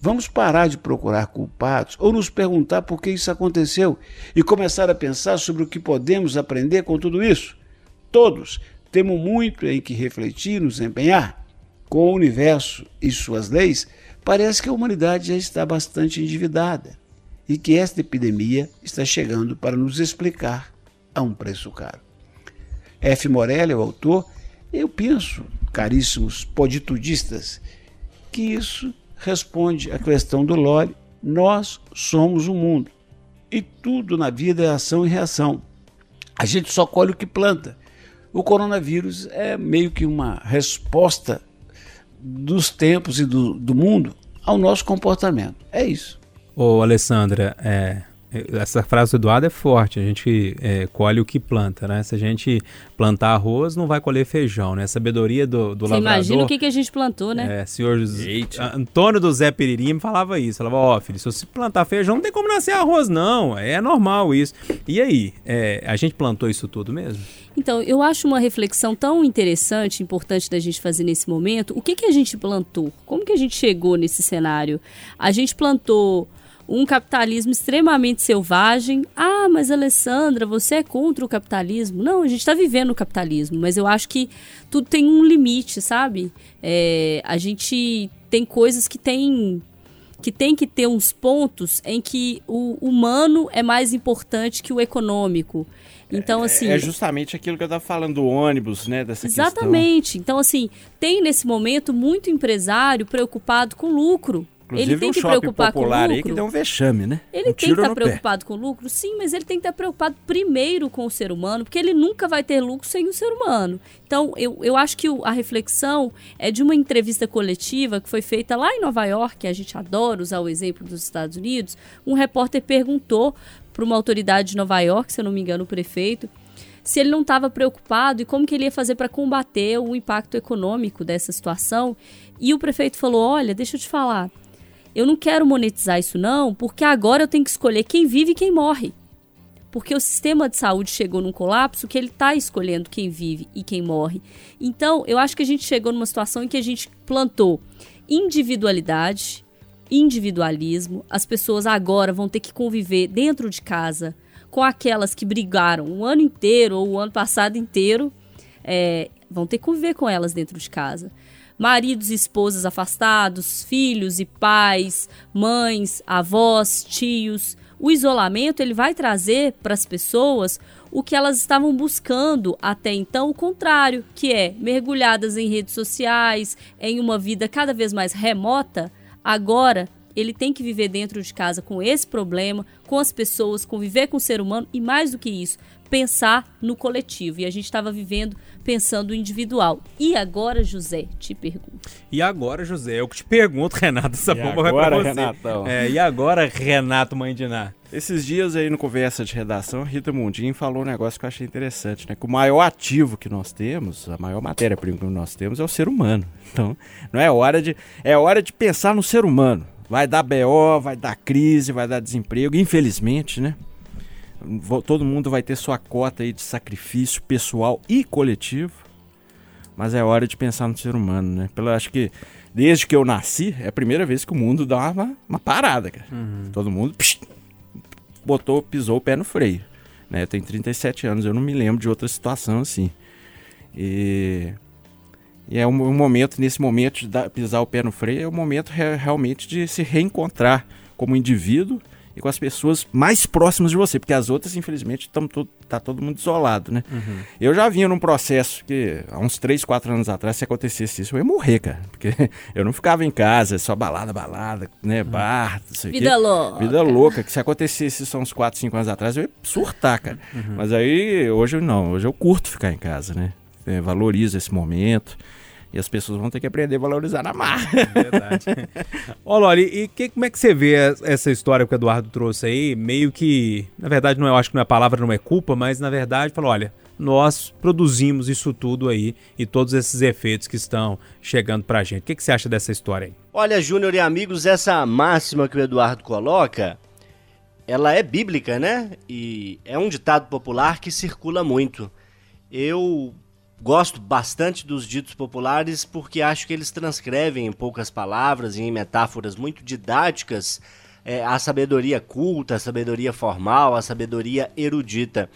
Vamos parar de procurar culpados ou nos perguntar por que isso aconteceu e começar a pensar sobre o que podemos aprender com tudo isso. Todos temos muito em que refletir, nos empenhar com o universo e suas leis, parece que a humanidade já está bastante endividada e que esta epidemia está chegando para nos explicar a um preço caro. F. Morelli, o autor, eu penso, caríssimos poditudistas, que isso responde à questão do Lore. Nós somos o mundo. E tudo na vida é ação e reação. A gente só colhe o que planta. O coronavírus é meio que uma resposta dos tempos e do, do mundo ao nosso comportamento. É isso. Ô, Alessandra, é, essa frase do Eduardo é forte. A gente é, colhe o que planta, né? Se a gente plantar arroz, não vai colher feijão, né? A sabedoria do, do Você lavrador. imagina o que, que a gente plantou, né? É, senhor José- Antônio do Zé Peririm me falava isso. Falava, ó, filho, se você plantar feijão, não tem como nascer arroz, não. É normal isso. E aí, é, a gente plantou isso tudo mesmo? Então, eu acho uma reflexão tão interessante, importante da gente fazer nesse momento. O que, que a gente plantou? Como que a gente chegou nesse cenário? A gente plantou um capitalismo extremamente selvagem. Ah, mas Alessandra, você é contra o capitalismo? Não, a gente está vivendo o capitalismo, mas eu acho que tudo tem um limite, sabe? É, a gente tem coisas que tem que tem que ter uns pontos em que o humano é mais importante que o econômico. Então, assim. É justamente aquilo que eu estava falando do ônibus, né? Dessa Exatamente. Então, assim, tem nesse momento muito empresário preocupado com lucro. Inclusive ele tem um que preocupar com aí lucro. que deu um vexame, né? Ele um tem que estar no pé. preocupado com lucro, sim, mas ele tem que estar preocupado primeiro com o ser humano, porque ele nunca vai ter lucro sem o ser humano. Então, eu, eu acho que o- a reflexão é de uma entrevista coletiva que foi feita lá em Nova York, a gente adora usar o exemplo dos Estados Unidos. Um repórter perguntou para uma autoridade de Nova York, se eu não me engano, o prefeito, se ele não estava preocupado e como que ele ia fazer para combater o impacto econômico dessa situação. E o prefeito falou: Olha, deixa eu te falar, eu não quero monetizar isso não, porque agora eu tenho que escolher quem vive e quem morre. Porque o sistema de saúde chegou num colapso que ele está escolhendo quem vive e quem morre. Então, eu acho que a gente chegou numa situação em que a gente plantou individualidade, individualismo. As pessoas agora vão ter que conviver dentro de casa com aquelas que brigaram o ano inteiro ou o ano passado inteiro. É, vão ter que conviver com elas dentro de casa. Maridos e esposas afastados, filhos e pais, mães, avós, tios. O isolamento ele vai trazer para as pessoas o que elas estavam buscando até então, o contrário, que é mergulhadas em redes sociais, em uma vida cada vez mais remota. Agora ele tem que viver dentro de casa com esse problema, com as pessoas, conviver com o ser humano e mais do que isso, pensar no coletivo. E a gente estava vivendo pensando no individual. E agora, José, te pergunto. E agora, José, eu que te pergunto, Renato, essa E bomba vai pra agora, você. Renatão? É, e agora, Renato Mãe de Ná? Esses dias aí no Conversa de Redação, a Rita Mundim falou um negócio que eu achei interessante, né? Que o maior ativo que nós temos, a maior matéria-prima que nós temos é o ser humano. Então, não é hora de. É hora de pensar no ser humano. Vai dar BO, vai dar crise, vai dar desemprego, infelizmente, né? Todo mundo vai ter sua cota aí de sacrifício pessoal e coletivo. Mas é hora de pensar no ser humano, né? Pelo, acho que desde que eu nasci, é a primeira vez que o mundo dá uma, uma parada, cara. Todo mundo psh, botou, pisou o pé no freio. Né? Eu tenho 37 anos, eu não me lembro de outra situação assim. E, e é um, um momento, nesse momento de dar- pisar o pé no freio, é o momento re- realmente de se reencontrar como indivíduo e com as pessoas mais próximas de você, porque as outras, infelizmente, tamo todo, tá todo mundo isolado, né? Eu já vinha num processo que, há uns 3, 4 anos atrás, se acontecesse isso, eu ia morrer, cara. Porque eu não ficava em casa, só balada, balada, né? Bar, não sei o quê. Vida louca. Vida louca, que se acontecesse isso há uns 4, 5 anos atrás, eu ia surtar, cara. Mas aí, hoje eu não, hoje eu curto ficar em casa, né? É, valorizo esse momento. E as pessoas vão ter que aprender a valorizar na marra. Verdade. Ô, Loli, e que, como é que você vê es- essa história que o Eduardo trouxe aí? Meio que, na verdade, não é, eu acho que não é palavra, não é culpa, mas na verdade, falou, olha, nós produzimos isso tudo aí e todos esses efeitos que estão chegando pra gente. O que, que você acha dessa história aí? Olha, Júnior e amigos, essa máxima que o Eduardo coloca, ela é bíblica, né? E é um ditado popular que circula muito. Eu gosto bastante dos ditos populares porque acho que eles transcrevem em poucas palavras e em metáforas muito didáticas é, a sabedoria culta, a sabedoria formal, a sabedoria erudita.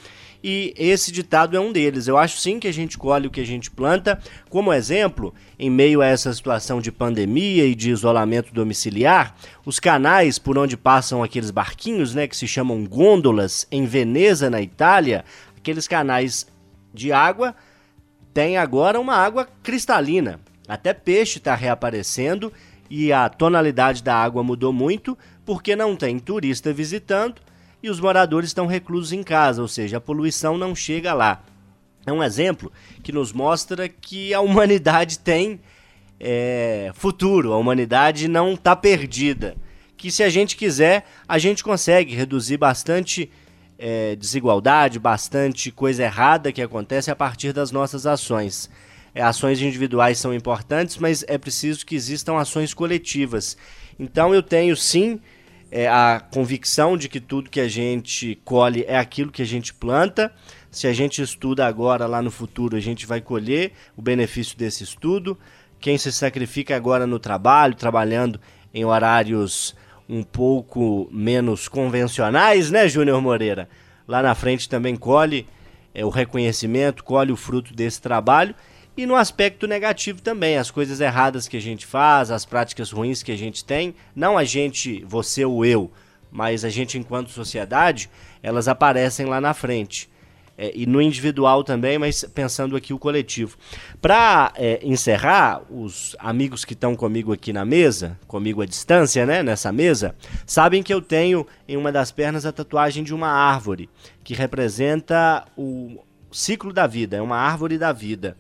E esse ditado é um deles. Eu acho sim que a gente colhe o que a gente planta. Como exemplo, em meio a essa situação de pandemia e de isolamento domiciliar, os canais por onde passam aqueles barquinhos, né, que se chamam gôndolas, em Veneza, na Itália, aqueles canais de água têm agora uma água cristalina. Até peixe está reaparecendo e a tonalidade da água mudou muito porque não tem turista visitando e os moradores estão reclusos em casa, ou seja, a poluição não chega lá. É um exemplo que nos mostra que a humanidade tem é, futuro, a humanidade não está perdida. Que se a gente quiser, a gente consegue reduzir bastante é, desigualdade, bastante coisa errada que acontece a partir das nossas ações. É, ações individuais são importantes, mas é preciso que existam ações coletivas. Então eu tenho sim é, a convicção de que tudo que a gente colhe é aquilo que a gente planta. Se a gente estuda agora, lá no futuro, a gente vai colher o benefício desse estudo. Quem se sacrifica agora no trabalho, trabalhando em horários um pouco menos convencionais, né, Júnior Moreira? Lá na frente também colhe é, o reconhecimento, colhe o fruto desse trabalho e no aspecto negativo também, as coisas erradas que a gente faz, as práticas ruins que a gente tem, não a gente, você ou eu, mas a gente enquanto sociedade, elas aparecem lá na frente. É, e no individual também, mas pensando aqui o coletivo. Para é, encerrar, os amigos que estão comigo aqui na mesa, comigo à distância, né, nessa mesa, sabem que eu tenho em uma das pernas a tatuagem de uma árvore, que representa o ciclo da vida, é uma árvore da vida.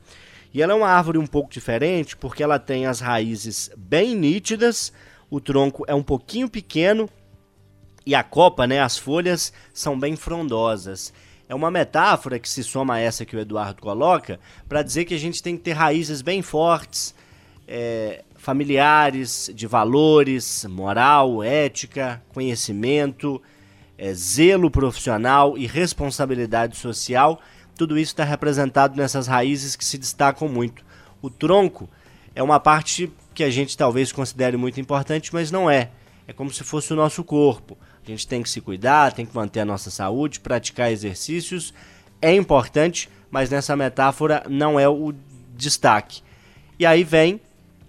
E ela é uma árvore um pouco diferente porque ela tem as raízes bem nítidas, o tronco é um pouquinho pequeno e a copa, né, as folhas são bem frondosas. É uma metáfora que se soma a essa que o Eduardo coloca para dizer que a gente tem que ter raízes bem fortes, é, familiares, de valores, moral, ética, conhecimento, é, zelo profissional e responsabilidade social tudo isso está representado nessas raízes que se destacam muito. O tronco é uma parte que a gente talvez considere muito importante, mas não é. É como se fosse o nosso corpo. A gente tem que se cuidar, tem que manter a nossa saúde, praticar exercícios. É importante, mas nessa metáfora não é o destaque. E aí vem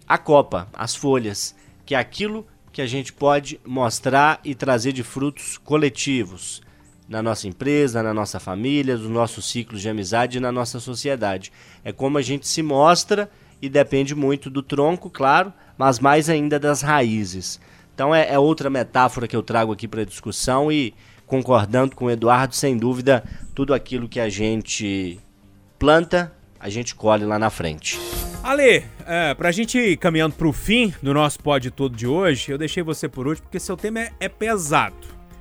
a copa, as folhas, que é aquilo que a gente pode mostrar e trazer de frutos coletivos na nossa empresa, na nossa família, nos nossos ciclos de amizade e na nossa sociedade. É como a gente se mostra e depende muito do tronco, claro, mas mais ainda das raízes. Então é, é outra metáfora que eu trago aqui para a discussão e concordando com o Eduardo, sem dúvida, tudo aquilo que a gente planta, a gente colhe lá na frente. Ale, é, pra gente ir caminhando pro fim do nosso pod todo de hoje, eu deixei você por último porque seu tema é, é pesado.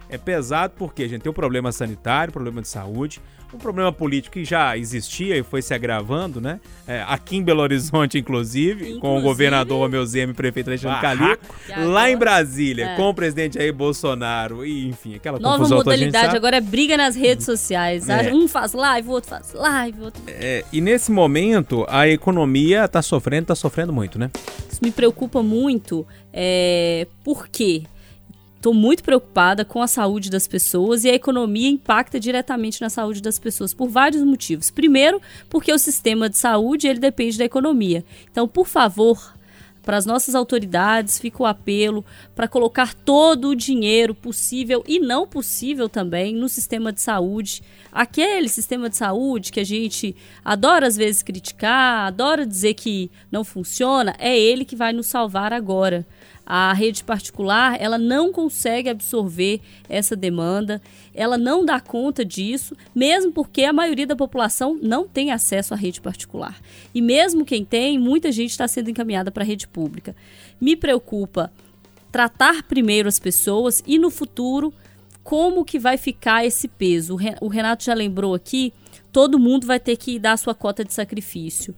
É pesado porque a gente tem um problema sanitário, problema de saúde, um problema político que já existia e foi se agravando, né? É, aqui em Belo Horizonte, inclusive, inclusive com o governador Romeu Zema e prefeito Alexandre Calil. Lá em Brasília, é. com o presidente aí Bolsonaro e, enfim, aquela Nova confusão modalidade, agora é briga nas redes sociais. É. Um faz live, o outro faz live, o outro... É, e nesse momento, a economia está sofrendo, está sofrendo muito, né? Isso me preocupa muito, é... por quê? Estou muito preocupada com a saúde das pessoas e a economia impacta diretamente na saúde das pessoas por vários motivos. Primeiro, porque o sistema de saúde ele depende da economia. Então, por favor, para as nossas autoridades, fica o apelo para colocar todo o dinheiro possível e não possível também no sistema de saúde. Aquele sistema de saúde que a gente adora às vezes criticar, adora dizer que não funciona, é ele que vai nos salvar agora. A rede particular, ela não consegue absorver essa demanda, ela não dá conta disso, mesmo porque a maioria da população não tem acesso à rede particular. E mesmo quem tem, muita gente está sendo encaminhada para a rede pública. Me preocupa tratar primeiro as pessoas e no futuro como que vai ficar esse peso. O Renato já lembrou aqui, todo mundo vai ter que dar sua cota de sacrifício.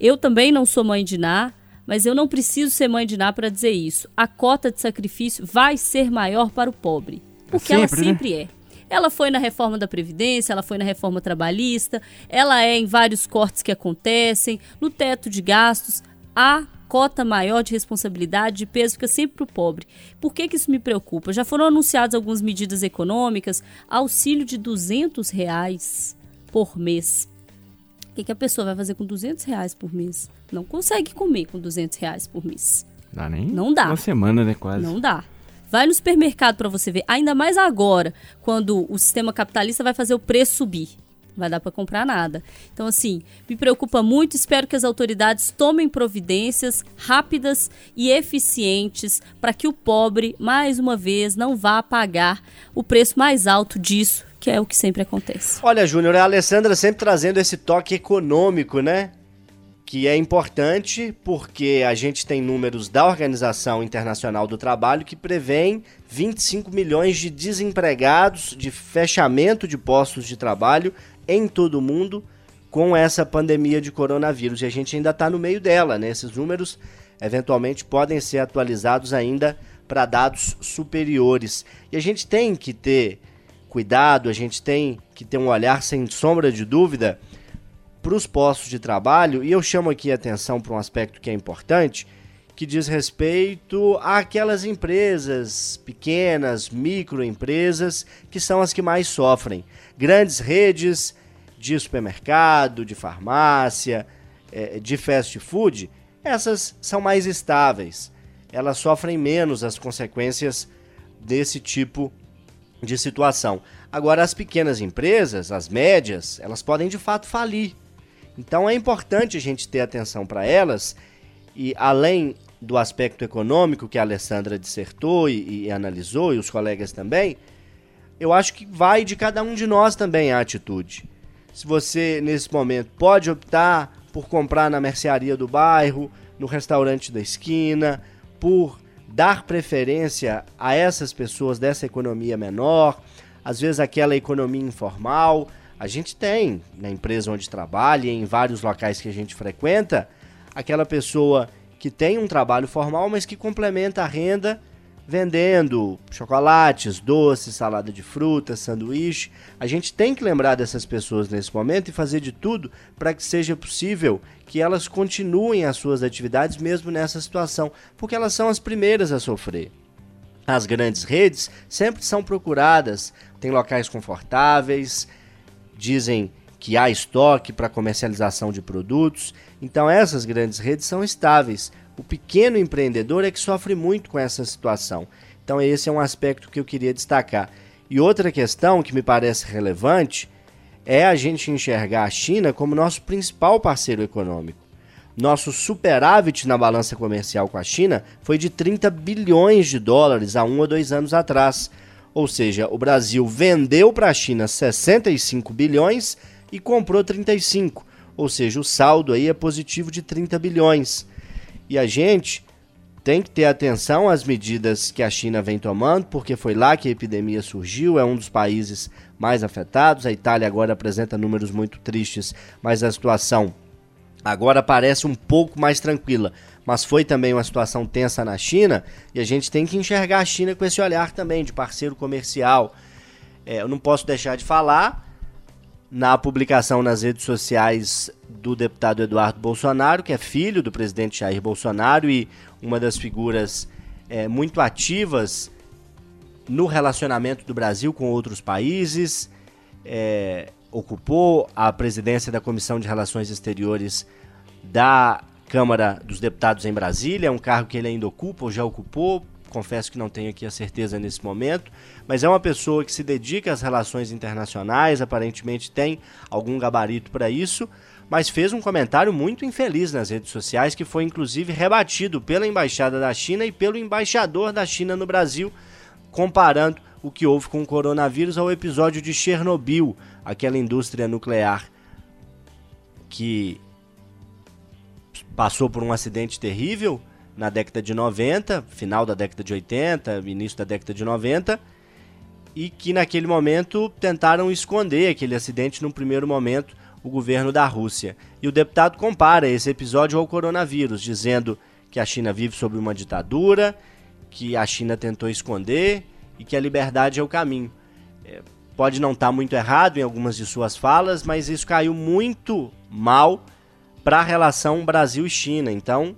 Eu também não sou mãe de Ná, mas eu não preciso ser mãe de Ná para dizer isso. A cota de sacrifício vai ser maior para o pobre. Porque sempre, ela sempre né? é. Ela foi na reforma da Previdência, ela foi na reforma trabalhista, ela é em vários cortes que acontecem, no teto de gastos. A cota maior de responsabilidade, de peso, fica sempre para o pobre. Por que, que isso me preocupa? Já foram anunciadas algumas medidas econômicas, auxílio de 200 reais por mês. O que, que a pessoa vai fazer com 200 reais por mês? Não consegue comer com 200 reais por mês. Dá nem Não dá. uma semana, né, quase. Não dá. Vai no supermercado para você ver, ainda mais agora, quando o sistema capitalista vai fazer o preço subir. Não vai dar para comprar nada. Então, assim, me preocupa muito. Espero que as autoridades tomem providências rápidas e eficientes para que o pobre, mais uma vez, não vá pagar o preço mais alto disso, que é o que sempre acontece. Olha, Júnior, a Alessandra sempre trazendo esse toque econômico, né? Que é importante porque a gente tem números da Organização Internacional do Trabalho que prevêem 25 milhões de desempregados, de fechamento de postos de trabalho em todo o mundo com essa pandemia de coronavírus. E a gente ainda está no meio dela, né? Esses números eventualmente podem ser atualizados ainda para dados superiores. E a gente tem que ter cuidado, a gente tem que ter um olhar sem sombra de dúvida para os postos de trabalho, e eu chamo aqui a atenção para um aspecto que é importante, que diz respeito àquelas empresas pequenas, microempresas, que são as que mais sofrem. Grandes redes de supermercado, de farmácia, eh, de fast food, essas são mais estáveis. Elas sofrem menos as consequências desse tipo de situação. Agora, as pequenas empresas, as médias, elas podem de fato falir. Então é importante a gente ter atenção para elas e além do aspecto econômico que a Alessandra dissertou e, e analisou e os colegas também, eu acho que vai de cada um de nós também a atitude. Se você nesse momento pode optar por comprar na mercearia do bairro, no restaurante da esquina, por dar preferência a essas pessoas dessa economia menor, às vezes aquela economia informal. A gente tem na empresa onde trabalha, em vários locais que a gente frequenta, aquela pessoa que tem um trabalho formal, mas que complementa a renda vendendo chocolates, doces, salada de frutas, sanduíche. A gente tem que lembrar dessas pessoas nesse momento e fazer de tudo para que seja possível que elas continuem as suas atividades mesmo nessa situação, porque elas são as primeiras a sofrer. As grandes redes sempre são procuradas, tem locais confortáveis, dizem que há estoque para comercialização de produtos, então essas grandes redes são estáveis. O pequeno empreendedor é que sofre muito com essa situação. Então esse é um aspecto que eu queria destacar. E outra questão que me parece relevante é a gente enxergar a China como nosso principal parceiro econômico. Nosso superávit na balança comercial com a China foi de 30 bilhões de dólares há um ou dois anos atrás. Ou seja, o Brasil vendeu para a China 65 bilhões e comprou 35. Ou seja, o saldo aí é positivo de 30 bilhões. E a gente tem que ter atenção às medidas que a China vem tomando, porque foi lá que a epidemia surgiu, é um dos países mais afetados. A Itália agora apresenta números muito tristes, mas a situação agora parece um pouco mais tranquila. Mas foi também uma situação tensa na China e a gente tem que enxergar a China com esse olhar também de parceiro comercial. É, eu não posso deixar de falar na publicação nas redes sociais do deputado Eduardo Bolsonaro, que é filho do presidente Jair Bolsonaro e uma das figuras é, muito ativas no relacionamento do Brasil com outros países, é, ocupou a presidência da Comissão de Relações Exteriores da Câmara dos Deputados em Brasília, é um cargo que ele ainda ocupa ou já ocupou, confesso que não tenho aqui a certeza nesse momento, mas é uma pessoa que se dedica às relações internacionais, aparentemente tem algum gabarito para isso, mas fez um comentário muito infeliz nas redes sociais que foi inclusive rebatido pela embaixada da China e pelo embaixador da China no Brasil, comparando o que houve com o coronavírus ao episódio de Chernobyl, aquela indústria nuclear que passou por um acidente terrível na década de 90, final da década de 80, início da década de 90, e que naquele momento tentaram esconder aquele acidente num primeiro momento o governo da Rússia. E o deputado compara esse episódio ao coronavírus, dizendo que a China vive sob uma ditadura, que a China tentou esconder e que a liberdade é o caminho. É, pode não estar tá muito errado em algumas de suas falas, mas isso caiu muito mal para a relação Brasil e China. Então,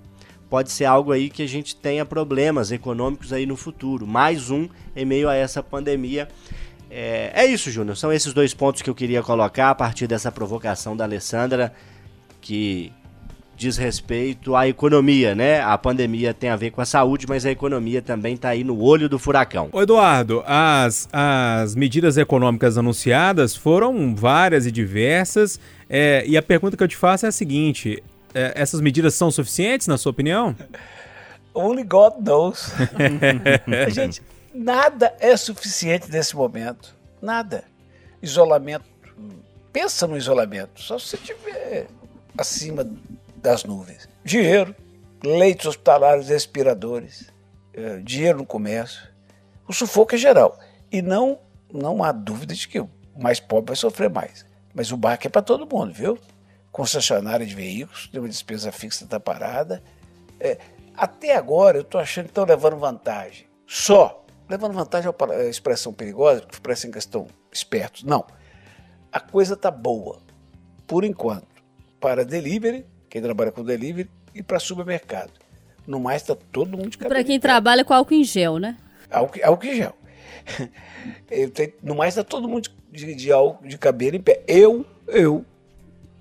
pode ser algo aí que a gente tenha problemas econômicos aí no futuro. Mais um em meio a essa pandemia. É, é isso, Júnior. São esses dois pontos que eu queria colocar a partir dessa provocação da Alessandra, que diz respeito à economia, né? A pandemia tem a ver com a saúde, mas a economia também está aí no olho do furacão. Ô Eduardo, as, as medidas econômicas anunciadas foram várias e diversas. É, e a pergunta que eu te faço é a seguinte: é, essas medidas são suficientes, na sua opinião? Only God knows. Gente, nada é suficiente nesse momento. Nada. Isolamento. Pensa no isolamento. Só se você estiver acima das nuvens. Dinheiro, leitos hospitalares, respiradores, eh, dinheiro no comércio. O sufoco é geral. E não, não há dúvida de que o mais pobre vai sofrer mais. Mas o barco é para todo mundo, viu? Concessionária de veículos, tem uma despesa fixa da parada. É, até agora eu estou achando que estão levando vantagem. Só. Levando vantagem é uma expressão perigosa, porque parece que estão espertos. Não. A coisa está boa, por enquanto. Para delivery, quem trabalha com delivery, e para supermercado. No mais, está todo mundo de cabelo em quem trabalha com álcool em gel, né? Álcool, álcool em gel. No mais, está todo mundo de, de álcool de cabelo em pé. Eu, eu,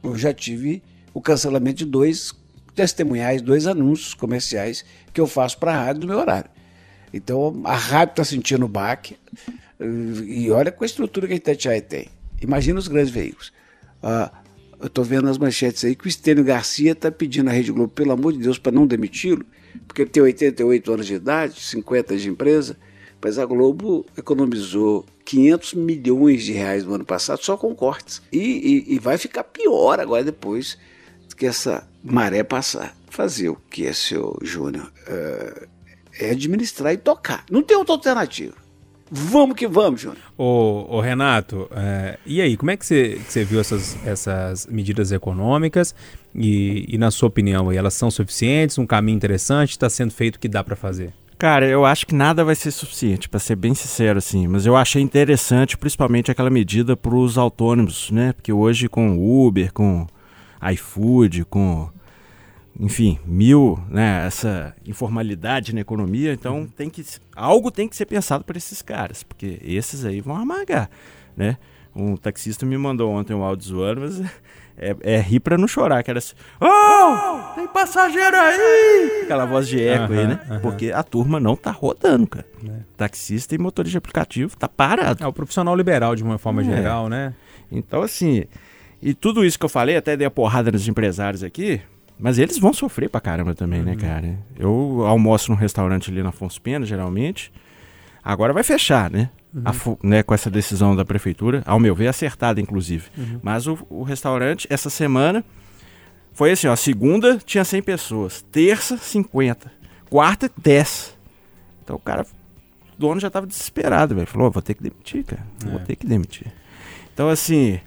eu já tive o cancelamento de dois testemunhais, dois anúncios comerciais que eu faço para a rádio no meu horário. Então, a rádio está sentindo o baque. eh, E olha com a estrutura que a Itatiaia tem. Imagina os grandes veículos. Ah, eu estou vendo as manchetes aí que o Estênio Garcia está pedindo à Rede Globo, pelo amor de Deus, para não demiti-lo, porque ele tem 88 anos de idade, 50 de empresa, mas a Globo economizou 500 milhões de reais no ano passado só com cortes. E, e- e vai ficar pior agora depois que essa maré passar. Fazer o que é, seu Júnior? É, é administrar e tocar. Não tem outra alternativa. Vamos que vamos, Júnior. Ô, ô, Renato, é, e aí, como é que você, que você viu essas, essas medidas econômicas? E, e na sua opinião, aí, elas são suficientes? Um caminho interessante? Está sendo feito o que dá para fazer? Cara, eu acho que nada vai ser suficiente, pra ser bem sincero, assim. Mas eu achei interessante, principalmente aquela medida pros autônomos, né? Porque hoje com Uber, com iFood, com. Enfim, mil, né? Essa informalidade na economia. Então tem que. Algo tem que ser pensado para esses caras, porque esses aí vão amargar, né? Um taxista me mandou ontem um áudio zoando, mas é, é rir pra não chorar, que era assim. Oh! Tem passageiro aí! Aquela voz de eco aí, Aham, né? aham. Porque a turma não tá rodando, cara. É. Taxista e motorista de aplicativo tá parado. É o profissional liberal, de uma forma É. geral, né? Então, assim, e tudo isso que eu falei, até dei a porrada nos empresários aqui, mas eles vão sofrer pra caramba também, né, cara? Eu almoço num restaurante ali na Afonso Pena, geralmente. Agora vai fechar, né? Fu- né, com essa decisão da prefeitura, ao meu ver, acertada, inclusive. Mas o, o restaurante, essa semana, foi assim, ó, segunda tinha 100 pessoas, terça, 50, quarta, 10. Então o cara, o dono já tava desesperado, velho. Falou, "Ó, vou ter que demitir, cara. Vou É. ter que demitir. Então, assim,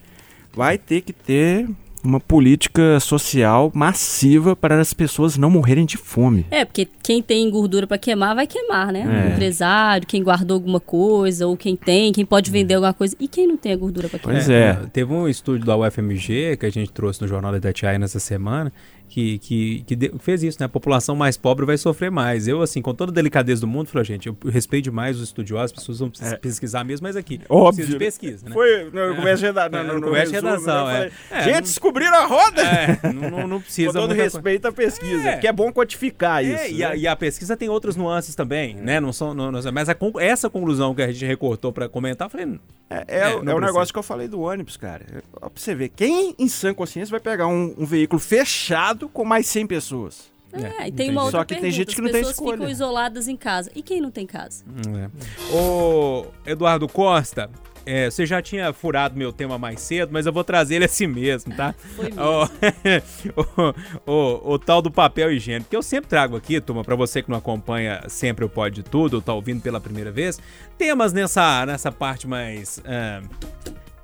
vai ter que ter uma política social massiva para as pessoas não morrerem de fome. É, porque quem tem gordura pra queimar, vai queimar, né? É. O empresário, quem guardou alguma coisa, ou quem tem, quem pode vender alguma coisa. E quem não tem a gordura pra queimar? Pois é. Teve um estúdio da UFMG que a gente trouxe no Jornal da Itatiaia nessa semana que, que, que de- fez isso, né? A população mais pobre vai sofrer mais. Eu, assim, com toda a delicadeza do mundo, falei, gente, eu respeito demais os estudiosos, as pessoas vão É. pesquisar mesmo, mas aqui, Óbvio, precisa de né? pesquisa, né? Foi no começo de É, no- no no começo de resumo, redação, é. Falei, É, Gente, não- descobriram a roda! É, não, não, não precisa Com todo respeito à pesquisa, É. porque é bom quantificar É, isso. e, a, né? e a pesquisa tem outras nuances também, né? Não são, não, mas a essa conclusão que a gente recortou pra comentar, eu falei, É, é, É, o- é negócio que eu falei do ônibus, cara. É, pra você ver, quem em sã consciência vai pegar um, um veículo fechado com mais 100 pessoas? É, e tem tem uma outra Só que tem pergunta, gente que as não tem pessoas escolha. ficam isoladas em casa. E quem não tem casa? É. Ô, Eduardo Costa, é, você já tinha furado meu tema mais cedo, mas eu vou trazer ele assim mesmo, tá? Foi mesmo. O, o- o tal do papel higiênico, que eu sempre trago aqui, turma, pra você que não acompanha sempre o Pode Tudo, ou tá ouvindo pela primeira vez, temas nessa, nessa parte mais... ah,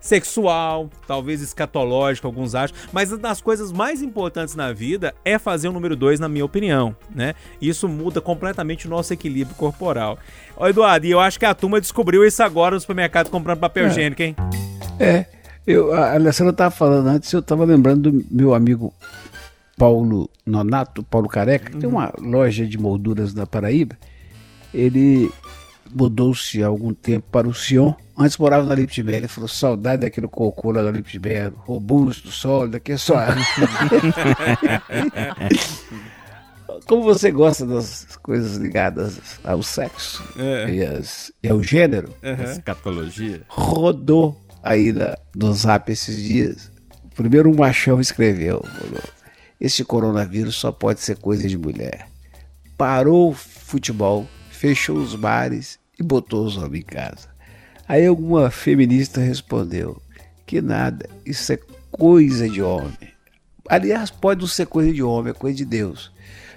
sexual, talvez escatológico, alguns acham, mas uma das coisas mais importantes na vida é fazer o número dois, na minha opinião, né? Isso muda completamente o nosso equilíbrio corporal. Ó, Eduardo, e eu acho que a turma descobriu isso agora no supermercado comprando papel É. higiênico, hein? É, eu, a Alessandra estava falando antes, eu estava lembrando do meu amigo Paulo Nonato, Paulo Careca, que tem uma loja de molduras na Paraíba. Ele mudou-se há algum tempo para o Sion. Antes morava na Liptibé. Ele falou: saudade daquele cocô lá da Liptibé, robusto, sólido, que é só. Como você gosta das coisas ligadas ao sexo É. e, as- e ao gênero, Escatologia. rodou aí na, no zap esses dias. Primeiro um machão escreveu: falou, Esse coronavírus só pode ser coisa de mulher. Parou o futebol, fechou os bares e botou os homens em casa. Aí alguma feminista respondeu: Que nada, isso é coisa de homem. Aliás, pode não ser coisa de homem, é coisa de Deus.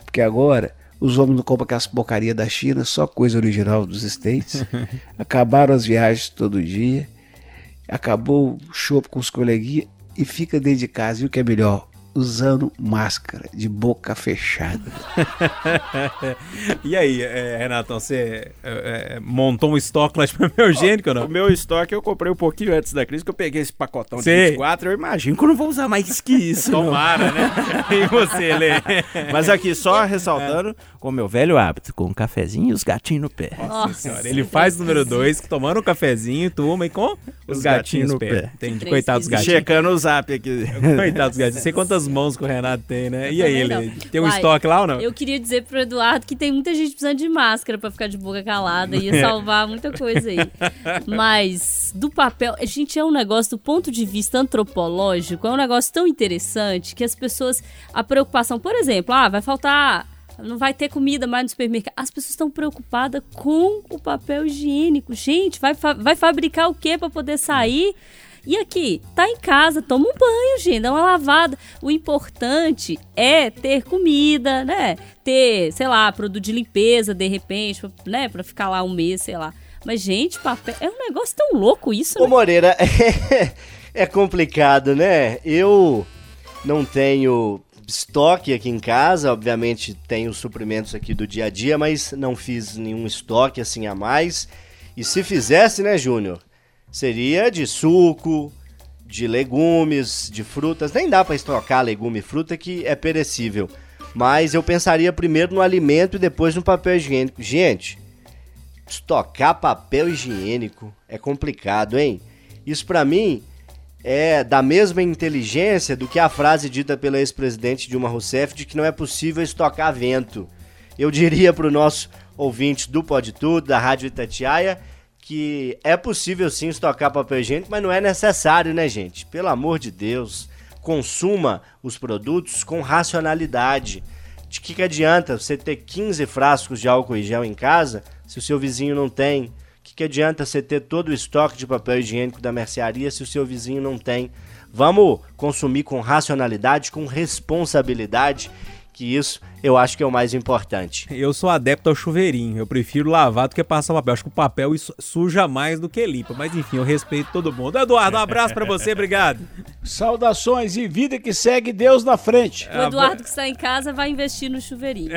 Porque agora os homens não compram aquelas porcaria da China, só coisa original dos States. Acabaram as viagens todo dia, acabou o show com os coleguinhas e fica dentro de casa. E o que é melhor? Usando máscara, de boca fechada. e aí, é, Renatão, você é, é, montou um estoque lá de papel higiênico ou O não? meu estoque eu comprei um pouquinho antes da crise, que eu peguei esse pacotão de Sei. 24, eu imagino que eu não vou usar mais que isso. não. Tomara, né? E você, Lê? Mas aqui, só ressaltando, com o meu velho hábito, com um cafezinho e os gatinhos no pé. Nossa senhora, ele faz o número 2, tomando um cafezinho, turma, e com os, Os gatinhos gatinhos no pé. pé. Entendi. Coitados dos gatinhos. Checando o zap aqui. Coitados dos gatinhos. Sei quantas mãos que o Renato tem, né? E aí, Lê? não. Tem um Uai, estoque lá ou não? Eu queria dizer pro Eduardo que tem muita gente precisando de máscara pra ficar de boca calada. Ia salvar muita coisa aí. Mas do papel, a gente é um negócio do ponto de vista antropológico, é um negócio tão interessante que as pessoas. A preocupação, por exemplo, ah, vai faltar. Não vai ter comida mais no supermercado. As pessoas estão preocupadas com o papel higiênico. Gente, vai, fa- vai fabricar o quê pra poder sair? E aqui, tá em casa, toma um banho, gente, dá uma lavada. O importante é ter comida, né? Ter, sei lá, produto de limpeza, de repente, né? Pra ficar lá um mês, sei lá. Mas, gente, papel. É um negócio tão louco isso, Ô né? Moreira, é, complicado, né? Eu não tenho estoque aqui em casa, obviamente tenho os suprimentos aqui do dia a dia, mas não fiz nenhum estoque assim a mais. E se fizesse, né, Júnior? Seria de suco, de legumes, de frutas. Nem dá pra estocar legume e fruta que é perecível. Mas eu pensaria primeiro no alimento e depois no papel higiênico. Gente, estocar papel higiênico é complicado, hein? Isso pra mim é da mesma inteligência do que a frase dita pela ex-presidente Dilma Rousseff de que não é possível estocar vento. Eu diria pro nosso ouvinte do Pode Tudo, da Rádio Itatiaia, que é possível sim estocar papel higiênico, mas não é necessário, né, gente? Pelo amor de Deus, consuma os produtos com racionalidade. De que, que adianta você ter 15 frascos de álcool e gel em casa se o seu vizinho não tem? O que, que adianta você ter todo o estoque de papel higiênico da mercearia se o seu vizinho não tem? Vamos consumir com racionalidade, com responsabilidade, que isso eu acho que é o mais importante. Eu sou adepto ao chuveirinho. Eu prefiro lavar do que passar papel. Acho que o papel suja mais do que limpa. Mas enfim, eu respeito todo mundo. Eduardo, um abraço pra você, obrigado. Saudações e vida que segue Deus na frente. O Eduardo que está em casa vai investir no chuveirinho.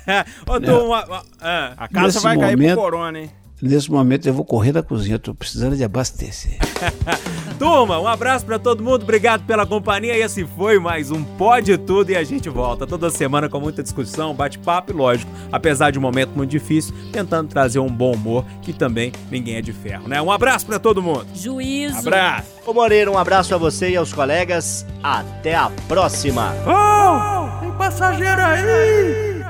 Ô, turma, ah, A casa Nesse vai cair momento- pro corona, hein? Nesse momento eu vou correr da cozinha, tô precisando de abastecer. turma, um abraço pra todo mundo. Obrigado pela companhia. E esse foi mais um Pode Tudo. E a gente volta toda semana com muita discussão, bate-papo e, lógico, apesar de um momento muito difícil, tentando trazer um bom humor, que também ninguém é de ferro, né? Um abraço pra todo mundo. Juízo. Abraço. Ô Moreira, um abraço a você e aos colegas. Até a próxima! Tem passageiro aí!